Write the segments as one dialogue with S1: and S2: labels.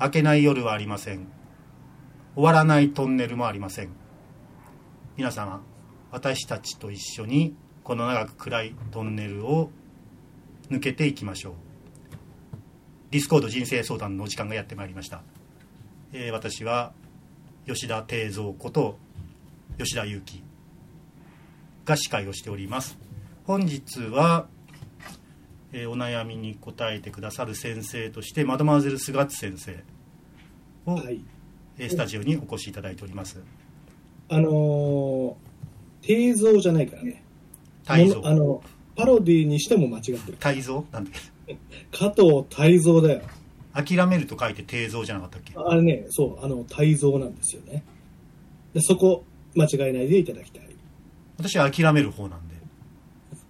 S1: 明けない夜はありません。終わらないトンネルもありません。皆様私たちと一緒にこの長く暗いトンネルを抜けていきましょう。ディスコード人生相談のお時間がやってまいりました、えー私は吉田定蔵こと吉田裕樹が司会をしております。本日は、えーお悩みに答えてくださる先生としてマドマーゼル・スガッツ先生を、
S2: はい。
S1: えースタジオにお越しいただいております
S2: あのー、定蔵じゃないからね。
S1: 泰造
S2: ものあの、パロディにしても間違ってる。
S1: 泰造なんだっ
S2: 加藤泰造だよ。
S1: け諦めると書いて定蔵じゃなかったっけ？
S2: あれね、そう、あの、泰造なんですよね。でそこ、間違えないでいただきたい。
S1: 私は諦める方なん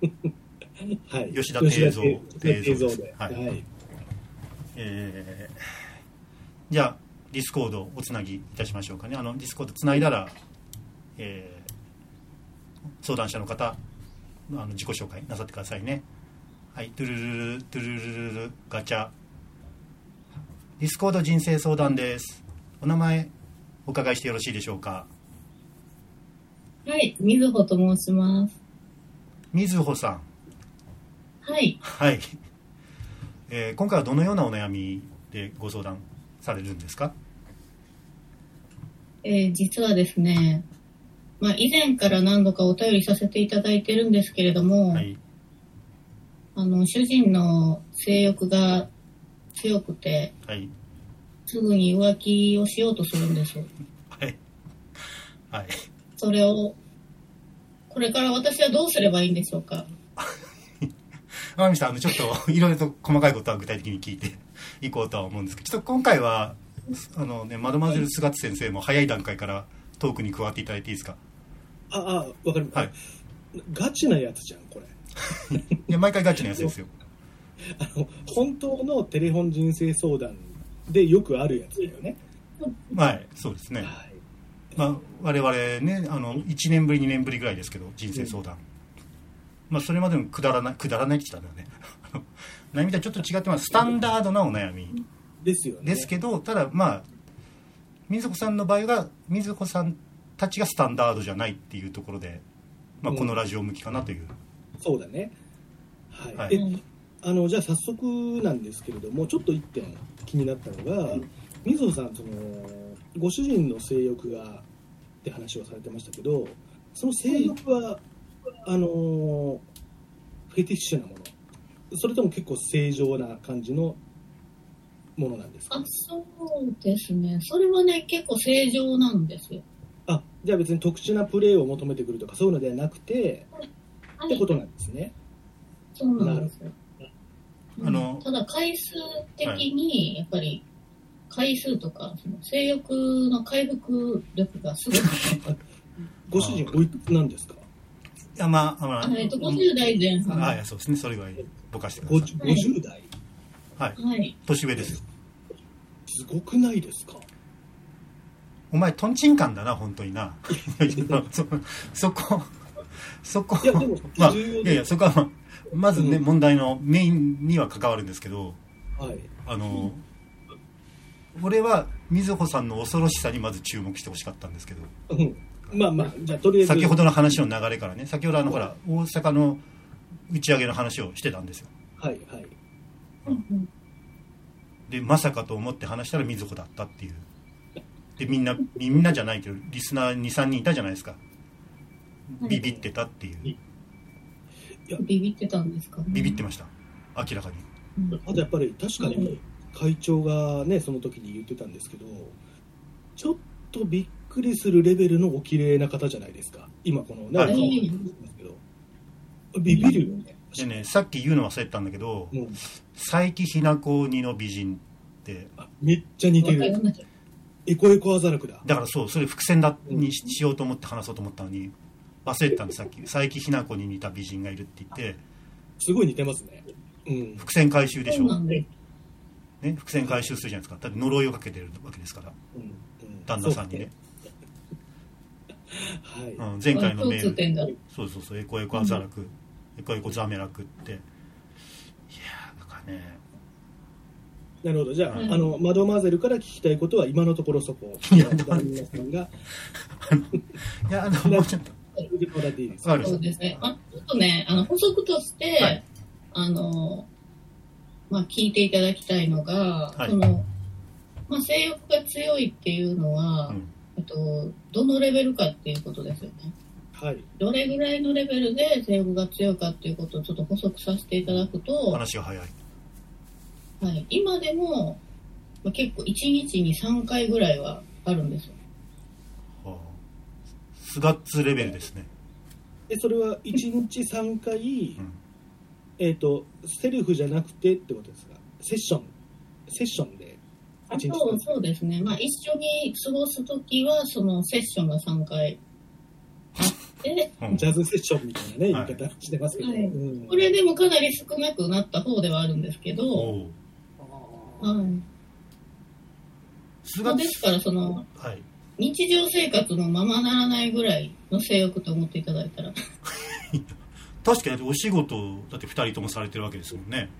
S1: で
S2: はい。
S1: 吉田定蔵
S2: 定
S1: 定蔵です
S2: 蔵で。
S1: は
S2: はいい。
S1: えーじゃあディスコードをおつなぎいたしましょうかねあのディスコードつないだら、えー相談者の方あの自己紹介なさってくださいねはいトゥルルルトゥルルルルガチャディスコード人生相談ですお名前お伺いしてよろしいでしょうか
S3: はい、みずほと申します。
S1: みずほさん
S3: はい、
S1: はい、えー今回はどのようなお悩みでご相談されるんですか？
S3: えー実はですね、まあ、以前から何度かお便りさせていただいてるんですけれども、
S1: はい。
S3: あの、主人の性欲が強くて、
S1: はい。
S3: すぐに浮気をしようとするんです。
S1: はい。はい。
S3: それを、これから私はどうすればいいんでしょうか？
S1: 天海さんあのちょっと いろいろと細かいことは具体的に聞いていこうとは思うんですけどちょっと今回はあのねマドマゼル・スガッツ先生も早い段階からトークに加わっていただいていいですか？
S2: あ、あ、わかる。
S1: はい
S2: ガチなやつじゃん、これ。
S1: いや毎回ガチなやつですよ
S2: あの、本当のテレフォン人生相談でよくあるやつだよね。
S1: はいそうですね、
S2: はい。
S1: まあ、我々ねあの1年ぶり2年ぶりぐらいですけど人生相談、まあそれまでのくだらないくだらないって言ったんだよね。悩みとはちょっと違ってます。スタンダードなお悩み。
S2: ですよね。
S1: ですけどただまあ水子さんの場合は水子さんたちがスタンダードじゃないっていうところで、まあ、
S2: うん。
S1: このラジオ向きかなという、
S2: そうだね。はい。
S1: はい。
S2: えあのじゃあ早速なんですけれどもちょっと一点気になったのが水野さんそのご主人の性欲がって話をされてましたけどその性欲は、あのフェティッシュなもの。それとも結構正常な感じのものなんですか？
S3: あ、そうですね。それはね、結構正常なんですよ。
S2: あじゃあ別に特殊なプレーを求めてくるとかそういうのではなくて
S3: はい。
S2: ってこ、となんですね。
S3: そうなんですよ。
S1: あの
S3: ただ回数的に、やっぱり、回数とか、その性欲の回復力がすごく、
S2: ご主人おいくつなんですか？
S1: まあまあ。
S3: えっと、50代前半。
S1: は、
S3: はい
S1: そうですね。それぐらいぼかしてください。
S2: 50, 50代？
S1: はい。
S3: い。
S1: 年上です。よ
S2: すごくないですか？
S1: お前とんちんかんだな本当にな。そ そこそこ
S2: いやでも
S1: まあ
S2: 重要で
S1: いやいやそこはまずね、
S2: うん。
S1: 問題のメインには関わるんですけど
S2: はい。
S1: あの、俺は瑞穂さんの恐ろしさにまず注目してほしかったんですけど。
S2: うんまあまあじゃあとりあえず。
S1: 先ほどの話の流れからね先ほどあのほら大阪の打ち上げの話をしてたんですよ。
S2: はいはい。
S3: うん。うん
S1: でまさかと思って話したら瑞穂だったっていう。でみんなみんなじゃないけどリスナー23人いたじゃないですか。ビビってたっていう。
S3: ビビってたんですか、
S1: ビビってました。明らかに。
S3: うん。
S2: あとやっぱり確かに会長がねその時に言ってたんですけどちょっとびっくりするレベルのお綺麗な方じゃないですか。今このね
S1: はい。
S2: ビビるよね。
S1: でねさっき言うの忘れてたんだけど
S2: うん。
S1: 佐伯ひな子似の美人って。
S2: あめっちゃ似てる。エコエコアザラクだ。
S1: だからそうそれ伏線だにししようと思って話そうと思ったのに忘れてたんですさっき。佐伯ひな子に似た美人がいるって言って。
S2: すごい似てますね。うん。
S1: 伏線回収でしょ。ね、伏線回収するじゃないですか。だって呪いをかけてるわけですから。
S2: うん。うん。
S1: 旦那さんにね、
S2: はい、
S1: うん、前回のメールそうそうそうエコエコアザラク、エコエコザメラクって。いやーだからね。
S2: なるほど。じゃあ,、
S3: はい
S2: あのマドマーゼルから聞きたいことは今のところそこ。
S1: いや
S2: んが。
S1: いやあのもうちょっと。
S3: そうですね。まあ、ちょっとね、あの、補足として、
S1: はい。
S3: あの、まあ、聞いていただきたいのが、
S1: はい。
S3: その、まあ、性欲が強いっていうのは、
S1: うん
S3: えっと、どのレベルかっていうことですよね。
S2: はい。
S3: どれぐらいのレベルで性欲が強いかっていうことをちょっと補足させていただくと、は
S1: 話が早い。
S3: い、今でも、まあ、結構1日に3回ぐらいはあるんですよ。
S1: はあ。スガッツレベルですね、
S2: えそれは1日3回、
S1: うん。
S2: えっ、とセルフじゃなくてってことですか？セッション。セッションで。
S3: あ
S2: 1日
S3: そう
S2: 3
S3: そうですね。まあ、一緒に過ごすときは、そのセッションが3回。あって、
S1: うん。
S2: ジャズセッションみたいなね、
S1: はい。
S2: 言い方してますけど、
S3: はい。
S2: うん。
S3: これでもかなり少なくなった方ではあるんですけど、はい。まあですから、その、
S1: はい。
S3: 日常生活のままならないぐらいの性欲と思っていただいたら。
S1: 確かにお仕事だって2人ともされてるわけですもんね、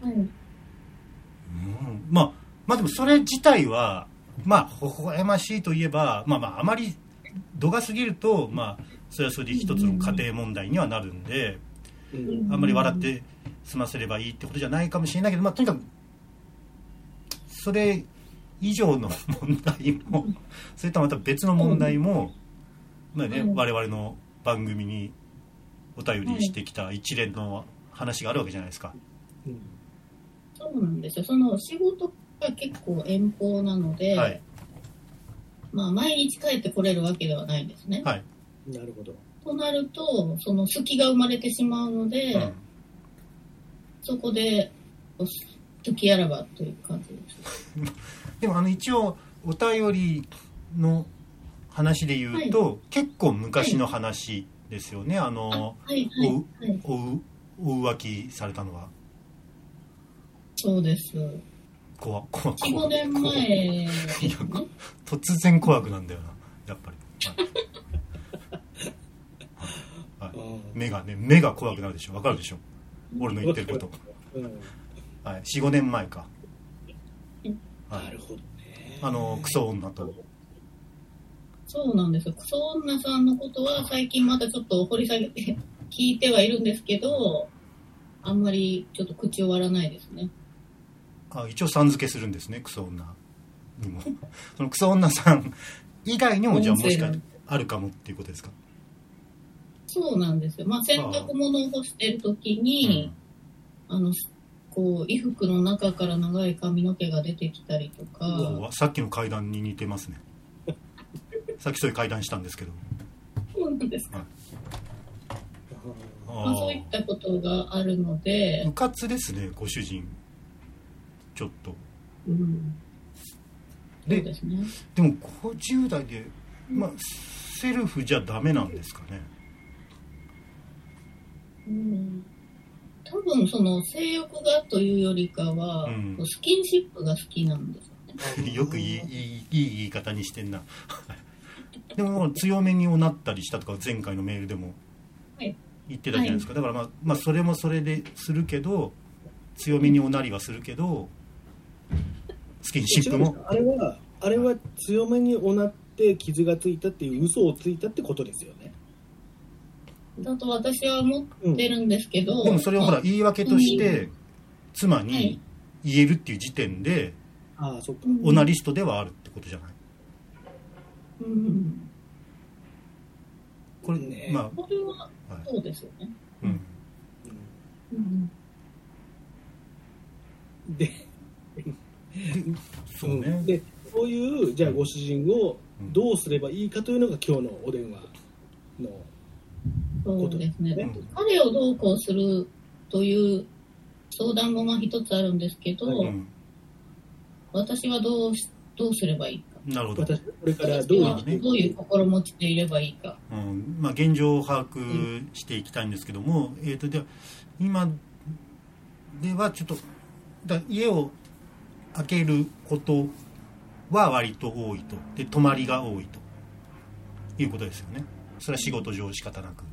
S3: はい。
S1: うん、まあまあでもそれ自体はまあ微笑ましいといえばまあまああまり度が過ぎるとまあそれはそれで一つの家庭問題にはなるんで、
S2: うん
S1: あんまり笑って済ませればいいってことじゃないかもしれないけど、まあ、とにかくそれ以上の問題もそれとはまた別の問題も、まあね
S3: うん
S1: 我々の番組にお便りしてきた一連の話があるわけじゃないですか。
S2: うん
S3: そうなんですよ。その仕事が結構遠方なので、
S1: はい
S3: まあ、毎日帰ってこれるわけではないんですね。
S1: はい
S2: なるほど
S3: となると、その隙が生まれてしまうので、
S1: うん
S3: そこで、お時あらばという感じです。
S1: でもあの一応お便りの話で言うと、結構昔の話ですよねあ
S3: あ
S1: の
S3: はいはいはい。
S1: おうお浮気されたのは
S3: そうです。
S1: 怖怖
S3: 4、5
S1: 怖
S3: 年前。
S1: 突然怖くなんだよな。やっぱり、はい。はい目がね目が怖くなるでしょ。わかるでしょ。俺の言ってること、
S2: うん。
S1: はい、45年前か、は
S2: ないる、ほどね。
S1: あのクソ女と。
S3: そうなんですよ。クソ女さんのことは最近またちょっと掘り下げて 聞いてはいるんですけど、あんまりちょっと口を割らないですね。
S1: あ一応さん付けするんですねクソ女にも。そのクソ女さん以外にもじゃあもしかあるかもっていうことですか、
S3: そうなんですよ。まあ洗濯物を干してる時に、あの、こう、衣服の中から長い髪の毛が出てきたりとか、
S1: うんさっきの階段に似てますね。さっきそういう階段したんですけど。
S3: そうなんですか？
S1: あ
S3: まあ、そうい
S1: ー
S3: ったことがあるので。
S1: う、かつですねご主人ちょっと。
S3: うん、そ
S1: で
S3: うですね。
S1: でも50代で、まあ、セルフじゃダメなんですかね？
S3: うん。多分その性欲がというよりかは、
S1: うん。
S3: スキンシップが好きなんですよね。
S1: よくいいいいいい言い方にしてんな。でも強めにおなったりしたとか前回のメールでも
S3: はい。
S1: 言ってたじゃないですか、だからまあ、まあ、それもそれでするけど強めにおなりはするけどスキンシップも。
S2: あれはあれは強めにおなって傷がついたっていう嘘をついたってことですよね。
S3: だと私は思ってるんですけど、
S1: でもそれをほら言い訳として妻
S3: は
S1: に
S3: い。
S1: 言えるっていう時点で
S2: ああそっか。
S3: うん
S1: オナリストではあるってことじゃない？
S3: うん、
S1: これ、
S2: ね
S1: ま
S3: これは
S1: あ、はい。
S3: そうですよね。
S1: うん、
S3: うん。
S2: で
S1: そうね、
S2: ん。でそういうじゃあご主人をどうすればいいかというのが今日のお電話の
S3: そうですね。
S1: うん。
S3: 彼をどうこうするという相談もまあ一つあるんですけど、
S1: うん、
S3: 私はどうしどうすればいいか。
S1: なるほど、
S2: 私これからどう
S3: 私は
S1: ね
S3: どういう心持ちでいればいいか。
S1: うん。まあ、現状を把握していきたいんですけども、えー、とでは今ではちょっとだ家を開けることは割と多いと。で泊まりが多いと。いうことですよね。それは仕事上仕方なく。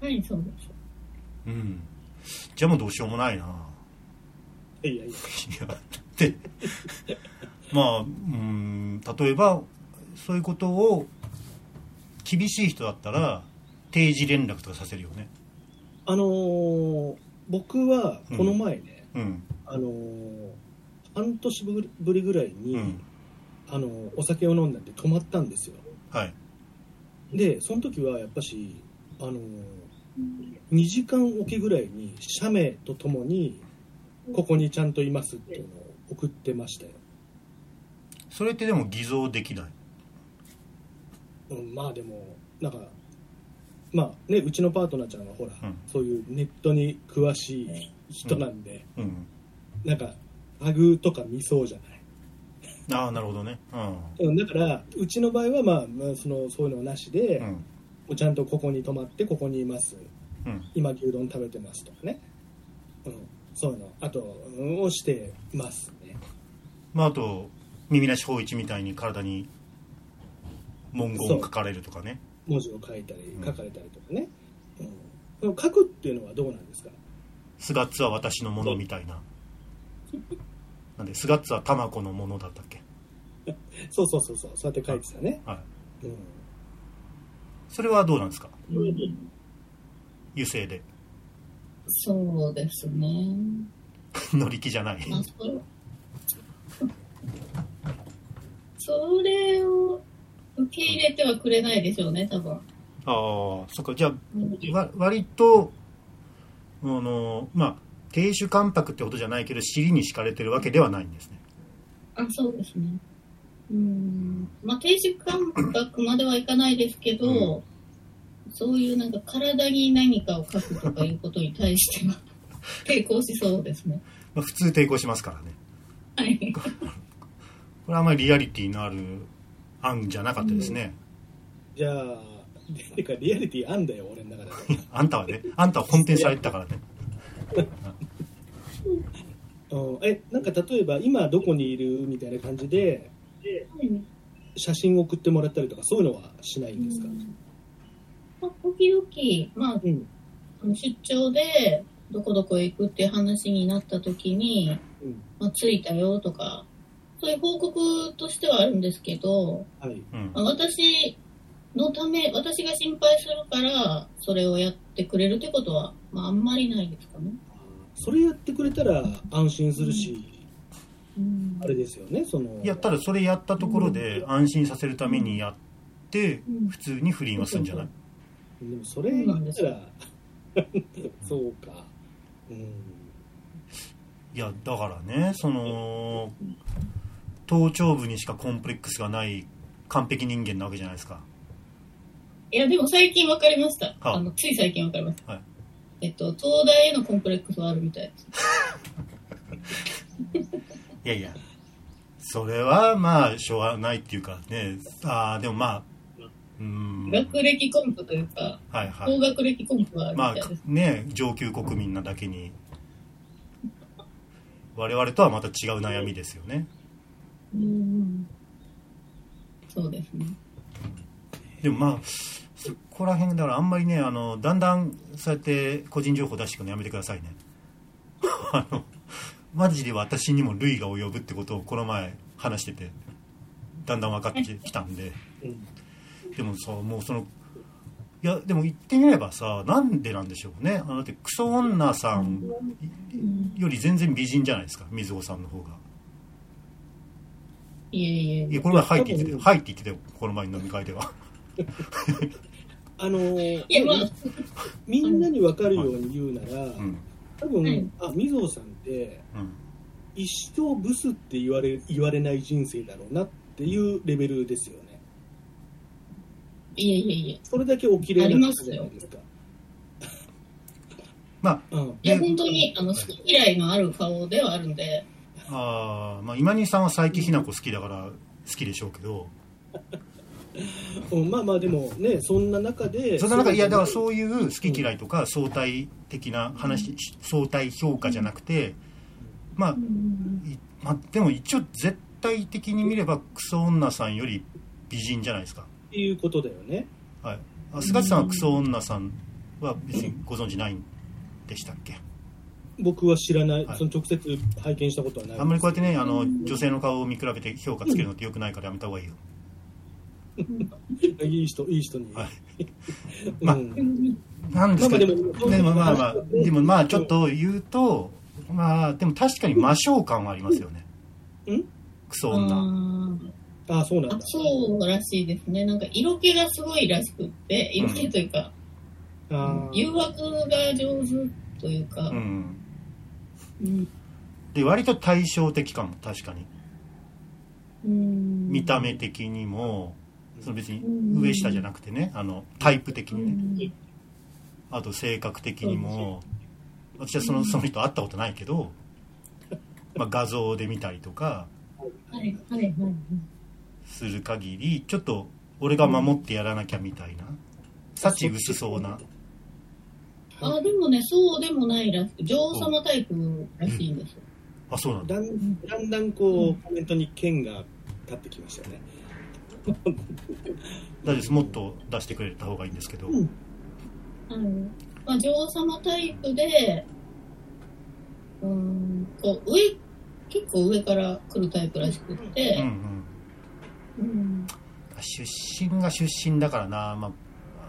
S3: はい、そうです。
S1: う。ん。じゃあもうどうしようもないな。
S2: いやいや。
S1: いやでまあうん例えばそういうことを厳しい人だったら定時連絡とかさせるよね。
S2: あのー僕はこの前ね、
S1: うん。
S2: あのー半年ぶりぐらいに、
S1: うん。
S2: あのーお酒を飲んだんで泊まったんですよ。
S1: はい。
S2: でその時はやっぱしあのー2時間おきぐらいに写メとともにここにちゃんといますっていうのを送ってましたよ、
S1: それってでも偽造できない？
S2: うん、まあでもなんかまあねうちのパートナーちゃんはほら、
S1: うん。
S2: そういうネットに詳しい人なんで、
S1: うん。
S2: なんかタグとか見そうじゃない。
S1: ああなるほどね。うん。
S2: うんだからうちの場合は、まあ、まあそのそういうのなしで、も
S1: うん。
S2: うちゃんとここに泊まってここにいます。
S1: うん。
S2: 今牛丼食べてますとかね、うん、そういうの。あと、うんをしてますね。
S1: まああと耳なし法一みたいに体に文言を書かれるとかね。
S2: 文字を書いたり
S1: うん。
S2: 書かれたりとかね、うん、書くっていうのはどうなんですか？
S1: スガッツは私のものみたいななんでスガッツはタマコのものだったっけ？
S2: そうそうそうそうそうやって書いてたね、
S1: はい。
S2: うん、
S1: それはどうなんですか？油性で。
S3: そうですね。
S1: 乗り気じゃない。
S3: まあ、そ それを受け入れてはくれないでしょうね、多分。
S1: ああそっか。じゃ
S3: うん。
S1: あわ割とあのまあ亭主関白ってことじゃないけど尻に敷かれてるわけではないんですね
S3: あ、そうですね。うん。まあ、停止感覚まではいかないですけど、そういうなんか体に何かを書くとかいうことに対しては 抵抗しそうですね。
S1: まあ、普通抵抗しますからね
S3: はい。
S1: これはあんまりリアリティのある案じゃなかったですね、
S2: じゃあてかリアリティあんだよ俺の中で
S1: あんたはねあんたはコンテンツされてたからね
S2: うん、えなんか例えば今どこにいるみたいな感じで写真送ってもらったりとかそういうのはしないんですか、
S3: まあ、時々、まあ、
S2: うん。
S3: あの出張でどこどこへ行くっていう話になった時に、
S2: うん。
S3: まあ、着いたよとか、そういう報告としてはあるんですけど、
S2: はい。
S1: うん。
S3: まあ私のため、私が心配するから、それをやってくれるってことは、まあ、あんまりないですかね。
S2: それやってくれたら安心するし、
S3: うん。
S2: あれですよねその。
S1: いやただそれやったところで安心させるためにやって
S3: うん。
S1: 普通に不倫はするんじゃない？
S2: でもそれ言ったらそうか。うん。
S1: いやだからねその頭頂部にしかコンプレックスがない完璧人間なわけじゃないですか。
S3: いや、でも最近分かりました。
S1: はあ。
S3: あのつい最近分かりました。
S1: はい
S3: えっと、東大へのコンプレックスはあるみたいです。
S1: いやいやそれはまあしょうがないっていうかねああでもまあうん
S3: 学歴コンプというか、
S1: はいは
S3: 高
S1: い
S3: 学歴コンプはあるみ
S1: まあ
S3: たいです。
S1: ね上級国民なだけに我々とはまた違う悩みですよね
S3: うん。そうですね。
S1: でもまあそこら辺だからあんまりねあのだんだんそうやって個人情報出してくるのやめてくださいね。あのマジで私にも類が及ぶってことをこの前話しててだんだん分かってきたんで。
S2: うん
S1: でもさもうそのいやでも言ってみればさなんでなんでしょうね。あのだってクソ女さん
S3: うん
S1: より全然美人じゃないですか水穂さんの方が。
S3: いえいえ。
S1: いやこれは「はい」って言ってたよ「はい」って言ってたよこの前の飲み会では
S2: あのー
S3: いや、まあ、
S2: みんなに分かるように言うなら、
S1: うん。
S2: 多分、
S3: はい。
S2: あみぞさんって
S1: うん。
S2: 一生ブスって言われ言われない人生だろうなっていうレベルですよね。
S3: いえいえいえ。
S2: それだけお綺麗な方じゃないですか。
S1: まあ
S2: うん。
S3: いや、
S1: ね
S3: 本当に、あの、好き嫌いのある顔ではあるんで、
S1: あーまあ今西さんは佐伯ひな子好きだから好きでしょうけど
S2: うん、まあまあでもねそんな中で
S1: そんな中いやだから
S2: う
S1: そういう好き嫌いとか相対的な話相対評価じゃなくてまあいまあでも一応絶対的に見ればクソ女さんより美人じゃないですか。
S2: っていうことだよね。
S1: はい。あ菅地さんはクソ女さんは別にご存知ないんでしたっけ？
S2: 僕は知らない、
S1: はい。
S2: その直接拝見したことはない。
S1: あんまりこうやってねあの
S3: うん
S1: 女性の顔を見比べて評価つけるのってよくないからやめた方がいいよ
S2: いい人いい人に、
S1: はい。
S2: うん。
S1: まあなんですか、
S2: でも
S1: でもまあまあでもまあちょっと言うとまあでも確かに魔性感はありますよね。
S2: ん。
S1: クソ女。
S2: ああそうなんだ。
S3: あそうらしいですね。なんか色気がすごいらしくって、色気というか、
S2: あー。
S3: 誘惑が上手というか、
S1: うん。
S3: うん。
S1: で割と対照的かも確かに。
S3: うん。
S1: 見た目的にもその別に
S3: うん。
S1: 上下じゃなくてねあのタイプ的
S3: う
S1: にね。
S3: ん。
S1: あと性格的にも私はそのその人会ったことないけど、まあ、画像で見たりとか
S3: はいはいはい。
S1: する限りちょっと俺が守ってやらなきゃみたいな幸薄そうな。
S3: あ、でもね、そうでもないらしく、女王様タイプらしいんですよ。
S1: あそうなんだ。
S2: だんだんだんこうコメントに剣が立ってきましたよね
S1: 大丈夫です。もっと出してくれた方がいいんですけど、
S2: うん。
S3: あのまあ、女王様タイプで、うーん、こう、上、結構上から来るタイプらしくっ
S1: うん
S3: て、
S1: うん。
S3: うん、
S1: 出身が出身だからな、まあ、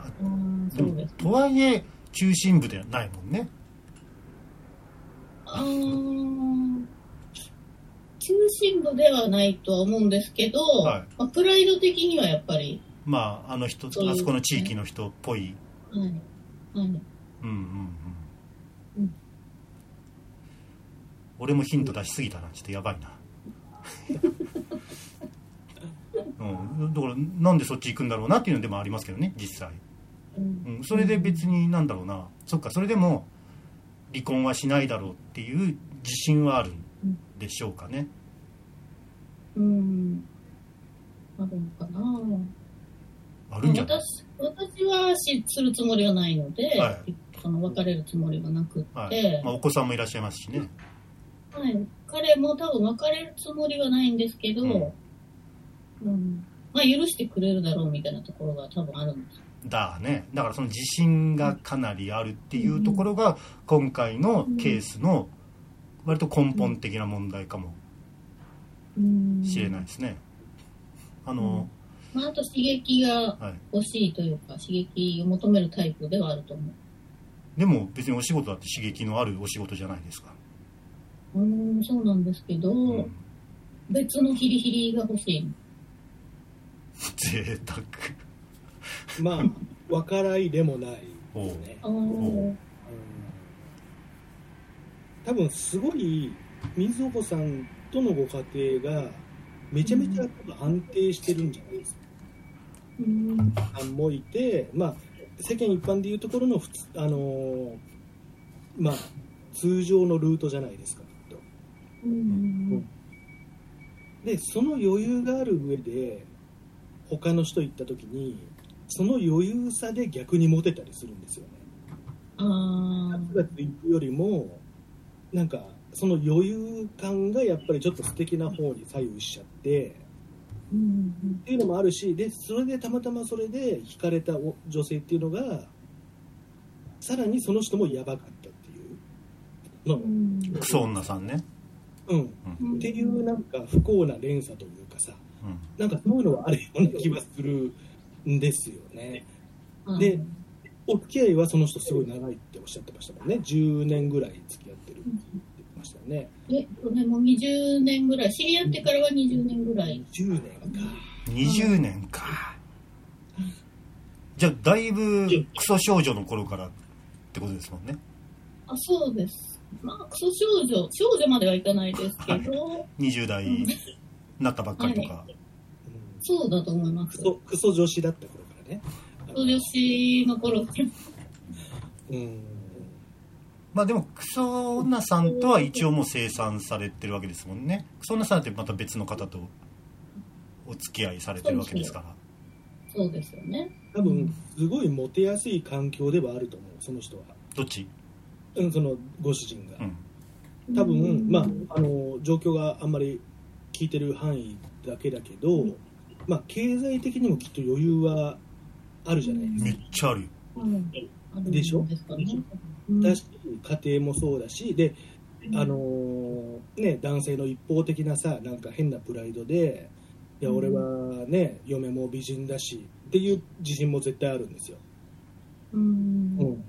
S3: あー
S1: でも
S3: そうです。
S1: とはいえ中心部ではないもんね。
S3: あー中心部ではないとは思うんですけど、
S1: はい。
S3: まあ、プライド的にはやっぱり、
S1: まああの人あそこの地域の人っぽい。
S3: はい。はい。
S1: うんうんうん。
S3: うん。
S1: 俺もヒント出しすぎたな。ちょっとやばいな。うん、だからなんでそっち行くんだろうなっていうのでもありますけどね実際、
S3: うん。
S1: うん、それで別になんだろうな。そっかそれでも離婚はしないだろうっていう自信はあるんでしょうかね
S3: うん。あるのかな。
S1: あるんじゃない？
S3: 私私はしするつもりはないので、
S1: はい。
S3: その別れるつもりはなくって、
S1: はい。まあ、お子さんもいらっしゃいますしね。
S3: はい、彼も多分別れるつもりはないんですけど、
S1: うん。
S3: うん。まあ許してくれるだろうみたいなところが多分あるんです。
S1: だね。だからその自信がかなりあるっていうところが今回のケースの割と根本的な問題かも。
S3: うん
S1: しれないですね。あの、
S3: まあ、あと刺激が
S1: はい、
S3: 欲しいというか、刺激を求めるタイプではあると思う。
S1: でも別にお仕事だって刺激のあるお仕事じゃないですか、
S3: うーん、そうなんですけど、
S1: うん、
S3: 別のヒリヒリが欲しい。
S1: 贅沢。
S2: まあ分からいでもないですね。多分すごい水穂さんとのご家庭がめちゃめちゃ安定してるんじゃないですか、
S3: うん。
S2: さんもいて、まあ、世間一般でいうところの普通、あのーまあ、通常のルートじゃないですかきっと。
S3: うん。
S2: でその余裕がある上で他の人行った時にその余裕さで逆にモテたりするんですよね。
S3: あ
S2: ガツガツ行くよりもなんかその余裕感がやっぱりちょっと素敵な方に左右しちゃって
S3: ーうん
S2: っていうのもあるしでそれでたまたまそれで惹かれたお女性っていうのがさらにその人もやばかったっていうの
S3: う、ん。
S1: クソ女さんね、
S2: うん、
S3: うん。
S2: っていうなんか不幸な連鎖というかさ
S1: うん、
S2: なんかそういうのはあるような気はするんですよね。でお付き合いはその人すごい長いっておっしゃってましたもんね。10年ぐらい付き合ってるましたよね。
S3: えっとね、もう20年ぐらい、知り合ってからは20年ぐらい。
S2: 10年か。
S1: 20年か。じゃあだいぶクソ少女の頃からってことですもんね。
S3: あ、そうです。まあ、クソ少女、少女まではいかないですけど、
S1: 20代になったばっかりとか、
S2: うん
S3: そうだと思います。
S2: クソクソ女子だった頃からね。
S3: クソ女子の頃
S2: うん
S1: まあでもクソ女さんとは一応もう生産されてるわけですもんね。クソ女さんってまた別の方とお付き合いされてるわけですから。
S3: そうですよね。
S2: 多分すごいモテやすい環境ではあると思うその人は、
S1: どっち？
S2: うん、そのご主人が。
S1: うん。
S2: 多分、
S3: うん
S2: まあ、あの状況があんまり聞いてる範囲だけだけど、まあ、経済的にもきっと余裕はあるじゃないですか。
S1: めっちゃあるよ。
S3: うん。あるん
S2: でしょ。
S3: うん
S2: だし家庭もそうだしであのーね、男性の一方的なさなんか変なプライドでいや
S3: うん。
S2: 俺はね嫁も美人だしっていう自信も絶対あるんですよ、
S3: うん。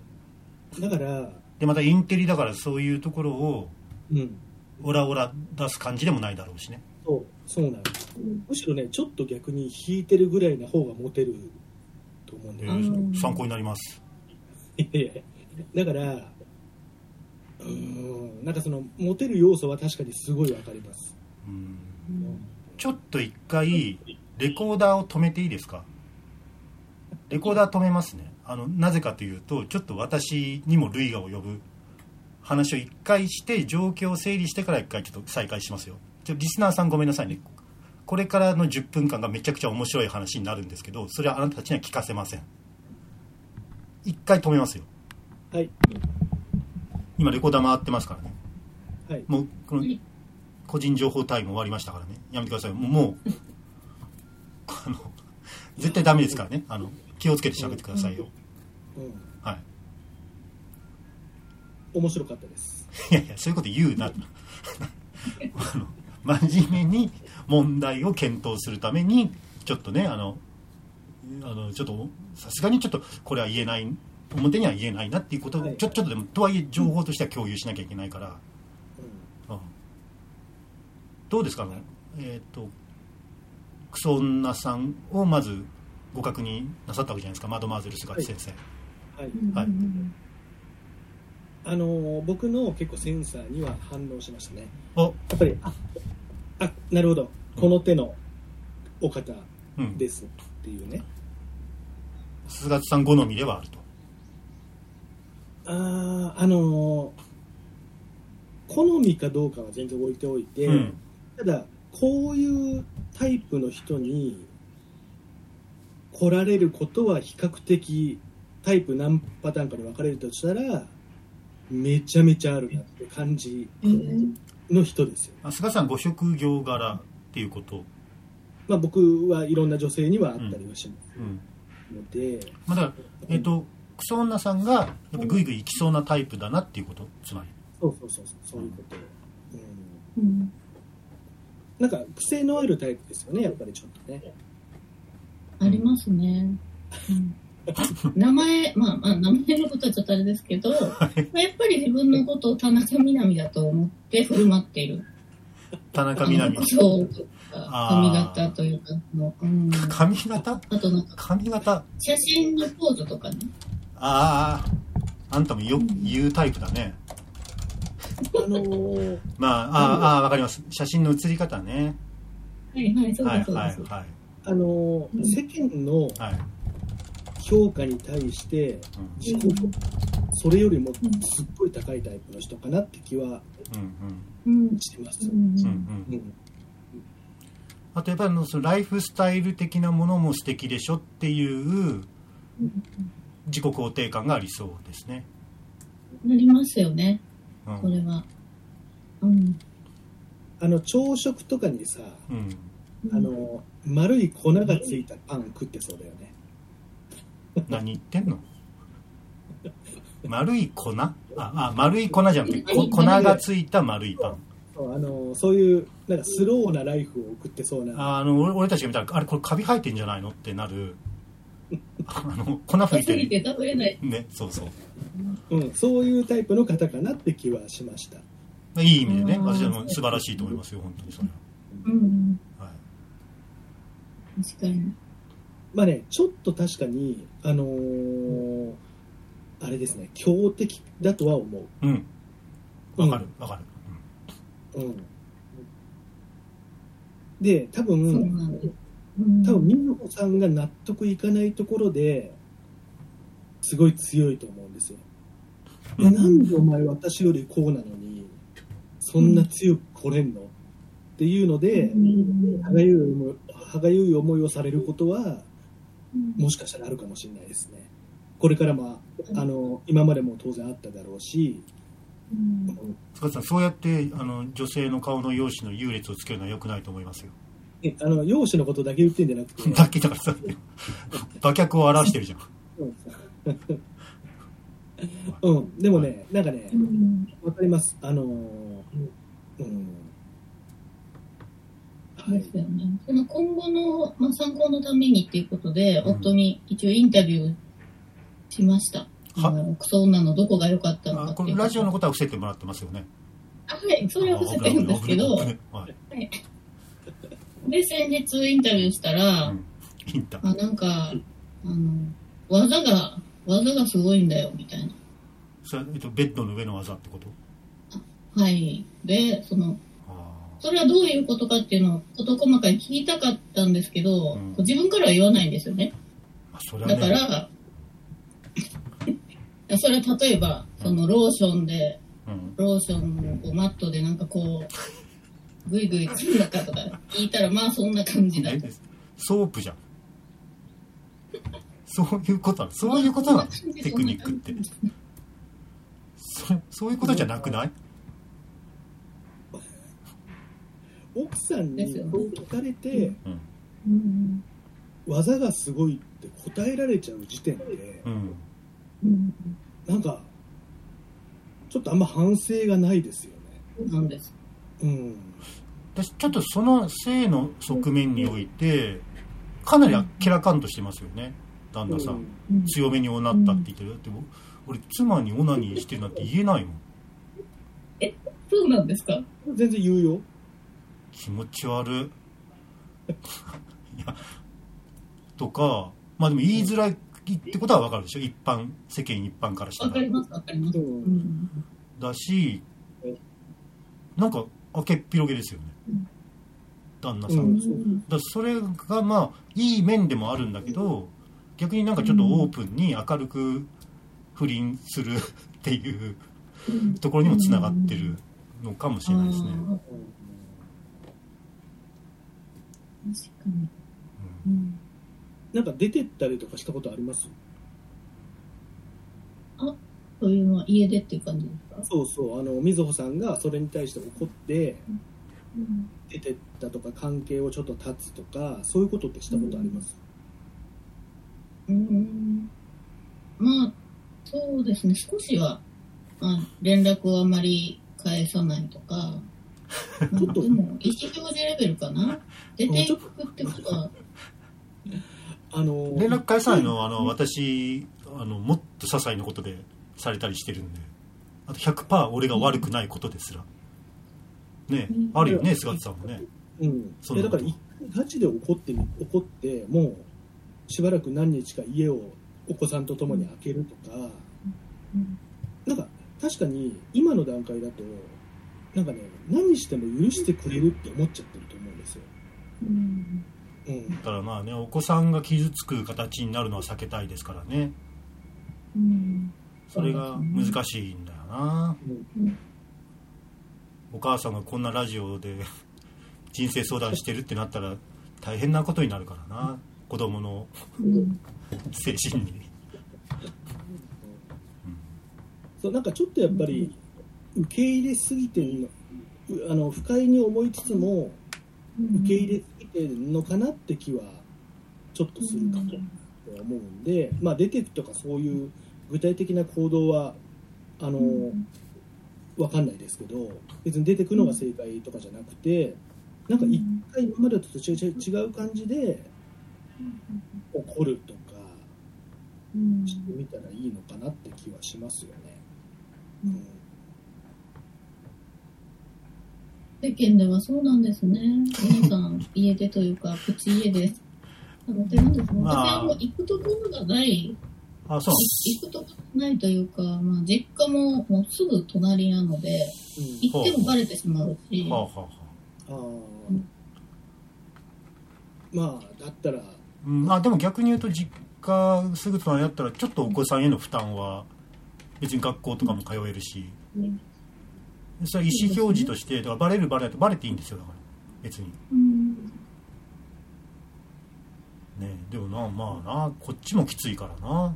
S2: だから、
S1: でまたインテリだからそういうところを
S2: うん、
S1: オラオラ出す感じでもないだろうしね。
S2: そうそうなんです。むしろねちょっと逆に引いてるぐらいな方がモテると思うんだ
S1: え
S2: よね、
S3: うん
S1: ー参考になります。
S2: いやいやだからうんなんかそのモテる要素は確かにすごいわかります、
S1: うん。ちょっと一回レコーダーを止めていいですか？レコーダー止めますね。あのなぜかというとちょっと私にも類が及ぶ。話を一回して状況を整理してから一回ちょっと再開しますよ。ちょリスナーさんごめんなさいね。これからの10分間がめちゃくちゃ面白い話になるんですけどそれはあなたたちには聞かせません。一回止めますよ。
S2: はい。
S1: 今レコーダー回ってますからね。
S2: はい。
S1: もうこの
S3: はい
S1: 個人情報タイム終わりましたからね。やめてください。もうもう あの絶対ダメですからね。あの気をつけて喋ってくださいよ、
S2: うん、
S1: はい。
S2: 面白かったです。
S1: いやいやそういうこと言うな。あの真面目に問題を検討するためにちょっとねあのあのちょっとさすがにちょっとこれは言えない表には言えないなっていうことを、
S2: はい。
S1: ちょちょっとでもとはいえ情報としては共有しなきゃいけないから、
S2: う
S1: うん。どうですか？あのえっ、とクソ女さんをまずご確認なさったわけじゃないですか？マドマーゼル菅先生、
S2: んはい。
S1: はい。
S2: あのー僕の結構センサーには反応しましたね。
S1: お
S2: やっぱりああなるほど。この手のお方
S1: うん
S2: ですっていうね。
S1: 菅さん好みではあると
S2: あああのー好みかどうかは全然置いておいて、
S1: うん。
S2: ただこういうタイプの人に来られることは比較的タイプ何パターンかに分かれるとしたらめちゃめちゃあるなって感じ
S3: うん
S2: の人ですよ、
S1: あ菅さんご職業柄っていうこと、
S2: まあ、僕はいろんな女性にはあったりはします
S1: うん。
S2: ので、
S1: まあ、だえっ、とクソ女さんがやっぱグイグイいきそうなタイプだなっていうこと？つまり。
S2: そうそうそうそうそういうこと、うん、
S3: うん。
S2: なんか癖のあるタイプですよねやっぱりちょっとね。
S3: ありますね。うん。名前、まあ、まあ、名前のことはちょっとあれですけど、まあやっぱり自分のことを田中みな実だと思って振る舞っている。
S1: 田中みな実
S3: そう髪型というか、そのうん、
S1: 髪型？
S3: あとなんか、
S1: 髪型？
S3: 写真のポーズとかね。
S1: あああんたもよ言うタイプだね。
S2: あのー。
S1: まああーあーわかります。写真の写り方ね。
S3: はいはい、そう
S1: はい
S3: です、そうです。
S1: はいはい
S2: あのー世間の
S1: はい、
S2: 評価に対してそれよりもすっごい高いタイプの人かなって気は
S1: うん
S3: うん。
S2: してます、
S3: うん
S1: うんあとやっぱりあのそのライフスタイル的なものも素敵でしょっていう自己肯定感がありそうですね、
S3: なりますよね、
S1: うん。
S3: これは。うん。
S2: あの朝食とかにさ
S1: うん、
S2: あの丸い粉がついたパン食ってそうだよね。
S1: 何言ってんの？丸い粉？ああ丸い粉じゃなくてこ粉がついた丸いパン。
S2: そうあのそういうなんかスローなライフを送ってそうな。
S1: ああの俺俺たちが見たらあれこれカビ生えてんじゃないの？ってなるあの粉吹いてる。
S3: 食べれない。
S1: ねそうそう。
S2: うん、そういうタイプの方かなって気はしました。
S1: いい意味でね
S3: うん
S1: 私はもう素晴らしいと思いますよ本当にそれ
S3: うん。
S1: は、はい、
S3: 確かに。
S2: まあねちょっと確かにあのーあれですね強敵だとは思う。
S1: うん。わかるわかる、
S2: うん。で多
S3: そうんです。うん
S2: 多分美穂さんが納得いかないところですごい強いと思うんですよ。いやなんでお前私よりこうなのにそんな強く来れんの？っていうので
S3: うん。
S2: 歯がゆい思い歯がゆい思いをされることは
S3: うん。
S2: もしかしたらあるかもしれないですね。これからもあの今までも当然あっただろうし、
S3: うん。
S1: 塚地さんそうやってあの女性の顔の容姿の優劣をつけるのは良くないと思いますよ
S2: えあの容姿のことだけ言ってんじゃなくて、
S1: だけだからさ馬脚を表してるじゃん。
S2: うん。うん、でもね、なんかね
S3: う、ん
S2: わかります。あのーうん。はい。
S3: です。よね。その今後の、まあ、参考のためにっていうことで、
S1: うん。
S3: 夫に一応インタビューしました。
S1: は？
S3: あのクソ女のどこが良かったのか
S1: あ
S3: っていう
S1: これラジオのことは伏せてもらってますよね。
S3: あはい、それは伏せてるんですけど。
S1: あ、危ない。危ない。危ない
S3: で、先日インタビューしたら、
S1: はい。うん。
S3: あ、なんか、あの、技が、技がすごいんだよ、みたいな。
S1: それえっと、ベッドの上の技ってこと？
S3: はい。で、その、
S1: あ
S3: それはどういうことかっていうのを事細かに聞きたかったんですけど、
S1: うん
S3: 自分からは言わないんですよね。
S1: ーあそれは
S3: だか
S1: ね
S3: ら、それは例えば、そのローションで、
S1: うん、
S3: ローションをマットでなんかこう、ぐいぐいつんだかとか聞いたら、まあそんな感じだと。
S1: ソープじゃんそういうことそういうことなの？テクニックって。そそういうことじゃなくない？
S2: 奥さんに聞かれて、
S1: うん。
S3: うん
S2: 技がすごいって答えられちゃう時点で、
S1: うん。
S3: うん
S2: なんか、ちょっとあんま反省がないですよね。
S3: そうなんです。
S2: うん。
S1: 私ちょっとその性の側面においてかなりあっけらかんとしてますよね。旦那さん、
S3: うん。
S1: 強めにおなったって言ってる。だって俺妻にオナニーしてるなんて言えないもん。
S3: そうなんですか？
S2: 全然言うよ。
S1: 気持ち悪。いいやとかまあでも言いづらいってことはわかるでしょ？一般世間一般からした
S3: わからりますわかります。
S1: だしなんか明けっぴろげですよね、
S3: うん。
S1: 旦那さん、
S2: うん。
S1: だからそれがまあいい面でもあるんだけど逆になんかちょっとオープンに明るく不倫する っていう
S3: うん。
S1: ところにもつながってるのかもしれないですね、
S3: 確かに。
S1: うん。
S3: うん。
S2: なんか出てったりとかしたことあります？
S3: そういうのは家でっていう感じですか？
S2: そうそう。あの、みずほさんがそれに対して怒って、
S3: うん
S2: 出てったとか関係をちょっと断つとか、そういうことってしたことあります、
S3: うん。まあ、そうですね、少しは、まあ、連絡をあまり返さないとか、まあ
S2: ちょっと
S3: でも、意思表示レベルかな？出ていくってことは、
S2: あの、
S1: 連絡返さないのはあの私あのもっと些細なことでされたりしてるんで。あと100%俺が悪くないことですら。ね
S3: うん。
S1: あるよね菅田さんもね。
S2: うん。
S1: そ
S2: だから、一回ガチで怒ってみ、怒って、もう、しばらく何日か家をお子さんと共に開けるとか、
S3: うん。
S2: なんか、確かに今の段階だと、なんかね、何しても許してくれるって思っちゃってると思うんですよ。
S3: うん。
S2: うん。
S1: だからまあねお子さんが傷つく形になるのは避けたいですからね。
S3: うん
S1: それが難しいんだよな。
S3: うん
S1: お母さんがこんなラジオで人生相談してるってなったら大変なことになるからな。子供の
S3: うん
S1: 精神に。
S2: そう、なんかちょっとやっぱり、受け入れすぎてんの、うあの、不快に思いつつも、受け入れすぎてるのかなって気は、ちょっとするかも。って思うんで、まあ、出ていくとかそういう具体的な行動は、あの、わかんないですけど、別に出てくのが正解とかじゃなくて、なんか一回今までと違う違う感じで怒るとか
S3: うん
S2: してみたらいいのかなって気はしますよね。うん
S3: 世間ではそうなんですね。皆さん、家出というか、プチ家出されてるんですね。
S1: まあ
S3: 私はもう行くところがない、
S1: あそう。
S3: い行くとないというか、まあ、実家ももうすぐ隣なので、行ってもバレてしまうし、
S1: はあはあはあ。
S2: まあだったら。
S1: うん、あでも逆に言うと実家すぐ隣だったらちょっとお子さんへの負担は別に学校とかも通えるし。
S3: うん。
S1: それは意思表示としてだからバレるバレないとバレていいんですよだから。別に。
S3: うん。
S1: ねでもなまあなこっちもきついからな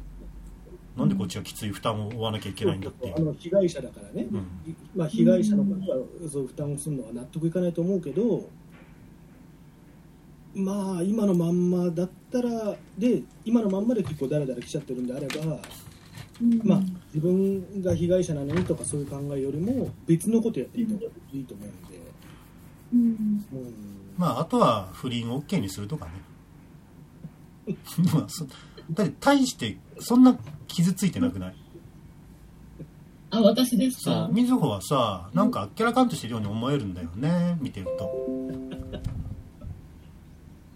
S1: なんでこっちがきつい負担を負わなきゃいけないんだっていう。
S2: あの被害者だからね、
S1: うん。
S2: いまあ、被害者の方がそう負担をするのは納得いかないと思うけどまあ今のまんまだったらで今のまんまで結構ダラダラ来ちゃってるんであれば
S3: うん。
S2: まあ自分が被害者なのにとかそういう考えよりも別のことやっていいといいと思うんで、
S3: うん。
S2: うん。
S1: まああとは不倫を OK にするとかね。まあそだって大してそんな傷ついてなくない？
S3: あ、私です
S1: そ
S3: か
S1: うみずほはさなんかあっけらかんとしてるように思えるんだよね見てると。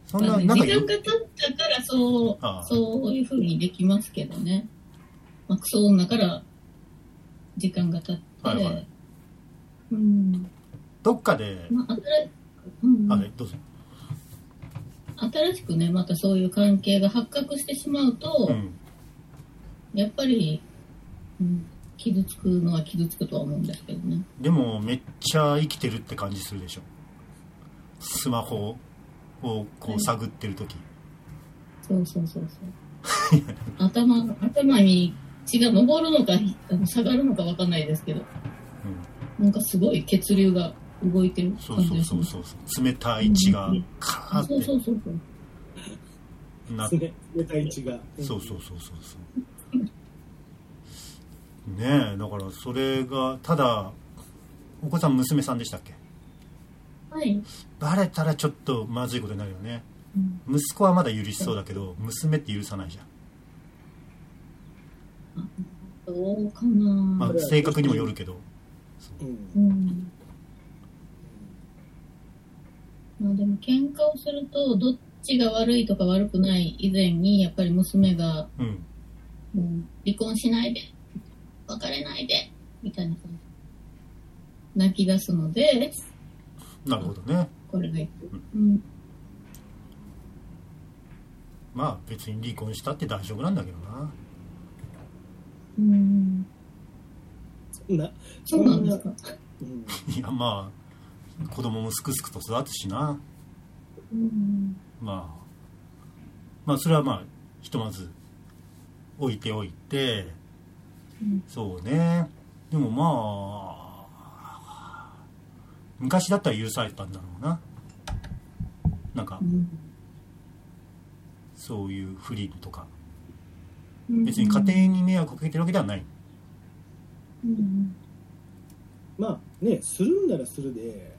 S1: そん
S3: まあね
S1: ななんかよ
S3: 時間が経ったからそう
S1: ああ。
S3: そういうふうにできますけどね、まあ、クソ女から時間が経って、
S1: はいはい。
S3: うん。
S1: どっかで
S3: まあ、新しうん。
S1: あれどうぞ
S3: 新しくねまたそういう関係が発覚してしまうと、
S1: うん
S3: やっぱり、うん、傷つくのは傷つくとは思うんですけどね。
S1: でもめっちゃ生きてるって感じするでしょ。スマホをこう探ってる時、
S3: そうそうそうそう。頭頭に血が上るのか下がるのかわかんないですけど。
S1: うん、
S3: なんかすごい血流が動いてる
S1: そう
S3: 感じがします
S1: そう。そうそうそう冷たい血がカー
S3: あ
S1: って。
S3: そうそうそうそう
S1: な
S2: 冷冷たい血が、うん
S1: そうそうそうそうそう。ねえだからそれがただお子さん娘さんでしたっけ？
S3: はい、
S1: バレたらちょっとまずいことになるよね。
S3: うん。
S1: 息子はまだ許しそうだけど娘って許さないじゃん、
S3: どうかな、
S1: まあ、性格にもよるけど。
S2: うん
S3: うんまあでも喧嘩をするとどっちが悪いとか悪くない以前にやっぱり娘が
S1: うん。
S3: もう離婚しないで別れないでみたいな感じ。泣き出すので
S1: なるほどね。
S3: これがいく、うん、
S1: まあ別に離婚したって大丈夫なんだけどな。
S3: うん。
S2: そんな
S3: そうなんですか、
S2: うん。
S1: いやまあ子供もすくすくと育つしな。
S3: うん
S1: まあまあそれはまあひとまず置いておいて。
S3: うん。
S1: そうね。でもまあ昔だったら許されたんだろうな。なんか
S3: うん。
S1: そういう不倫とか。
S3: うん。
S1: 別に家庭に迷惑をかけてるわけではない。
S3: うん。
S2: まあねするんならするで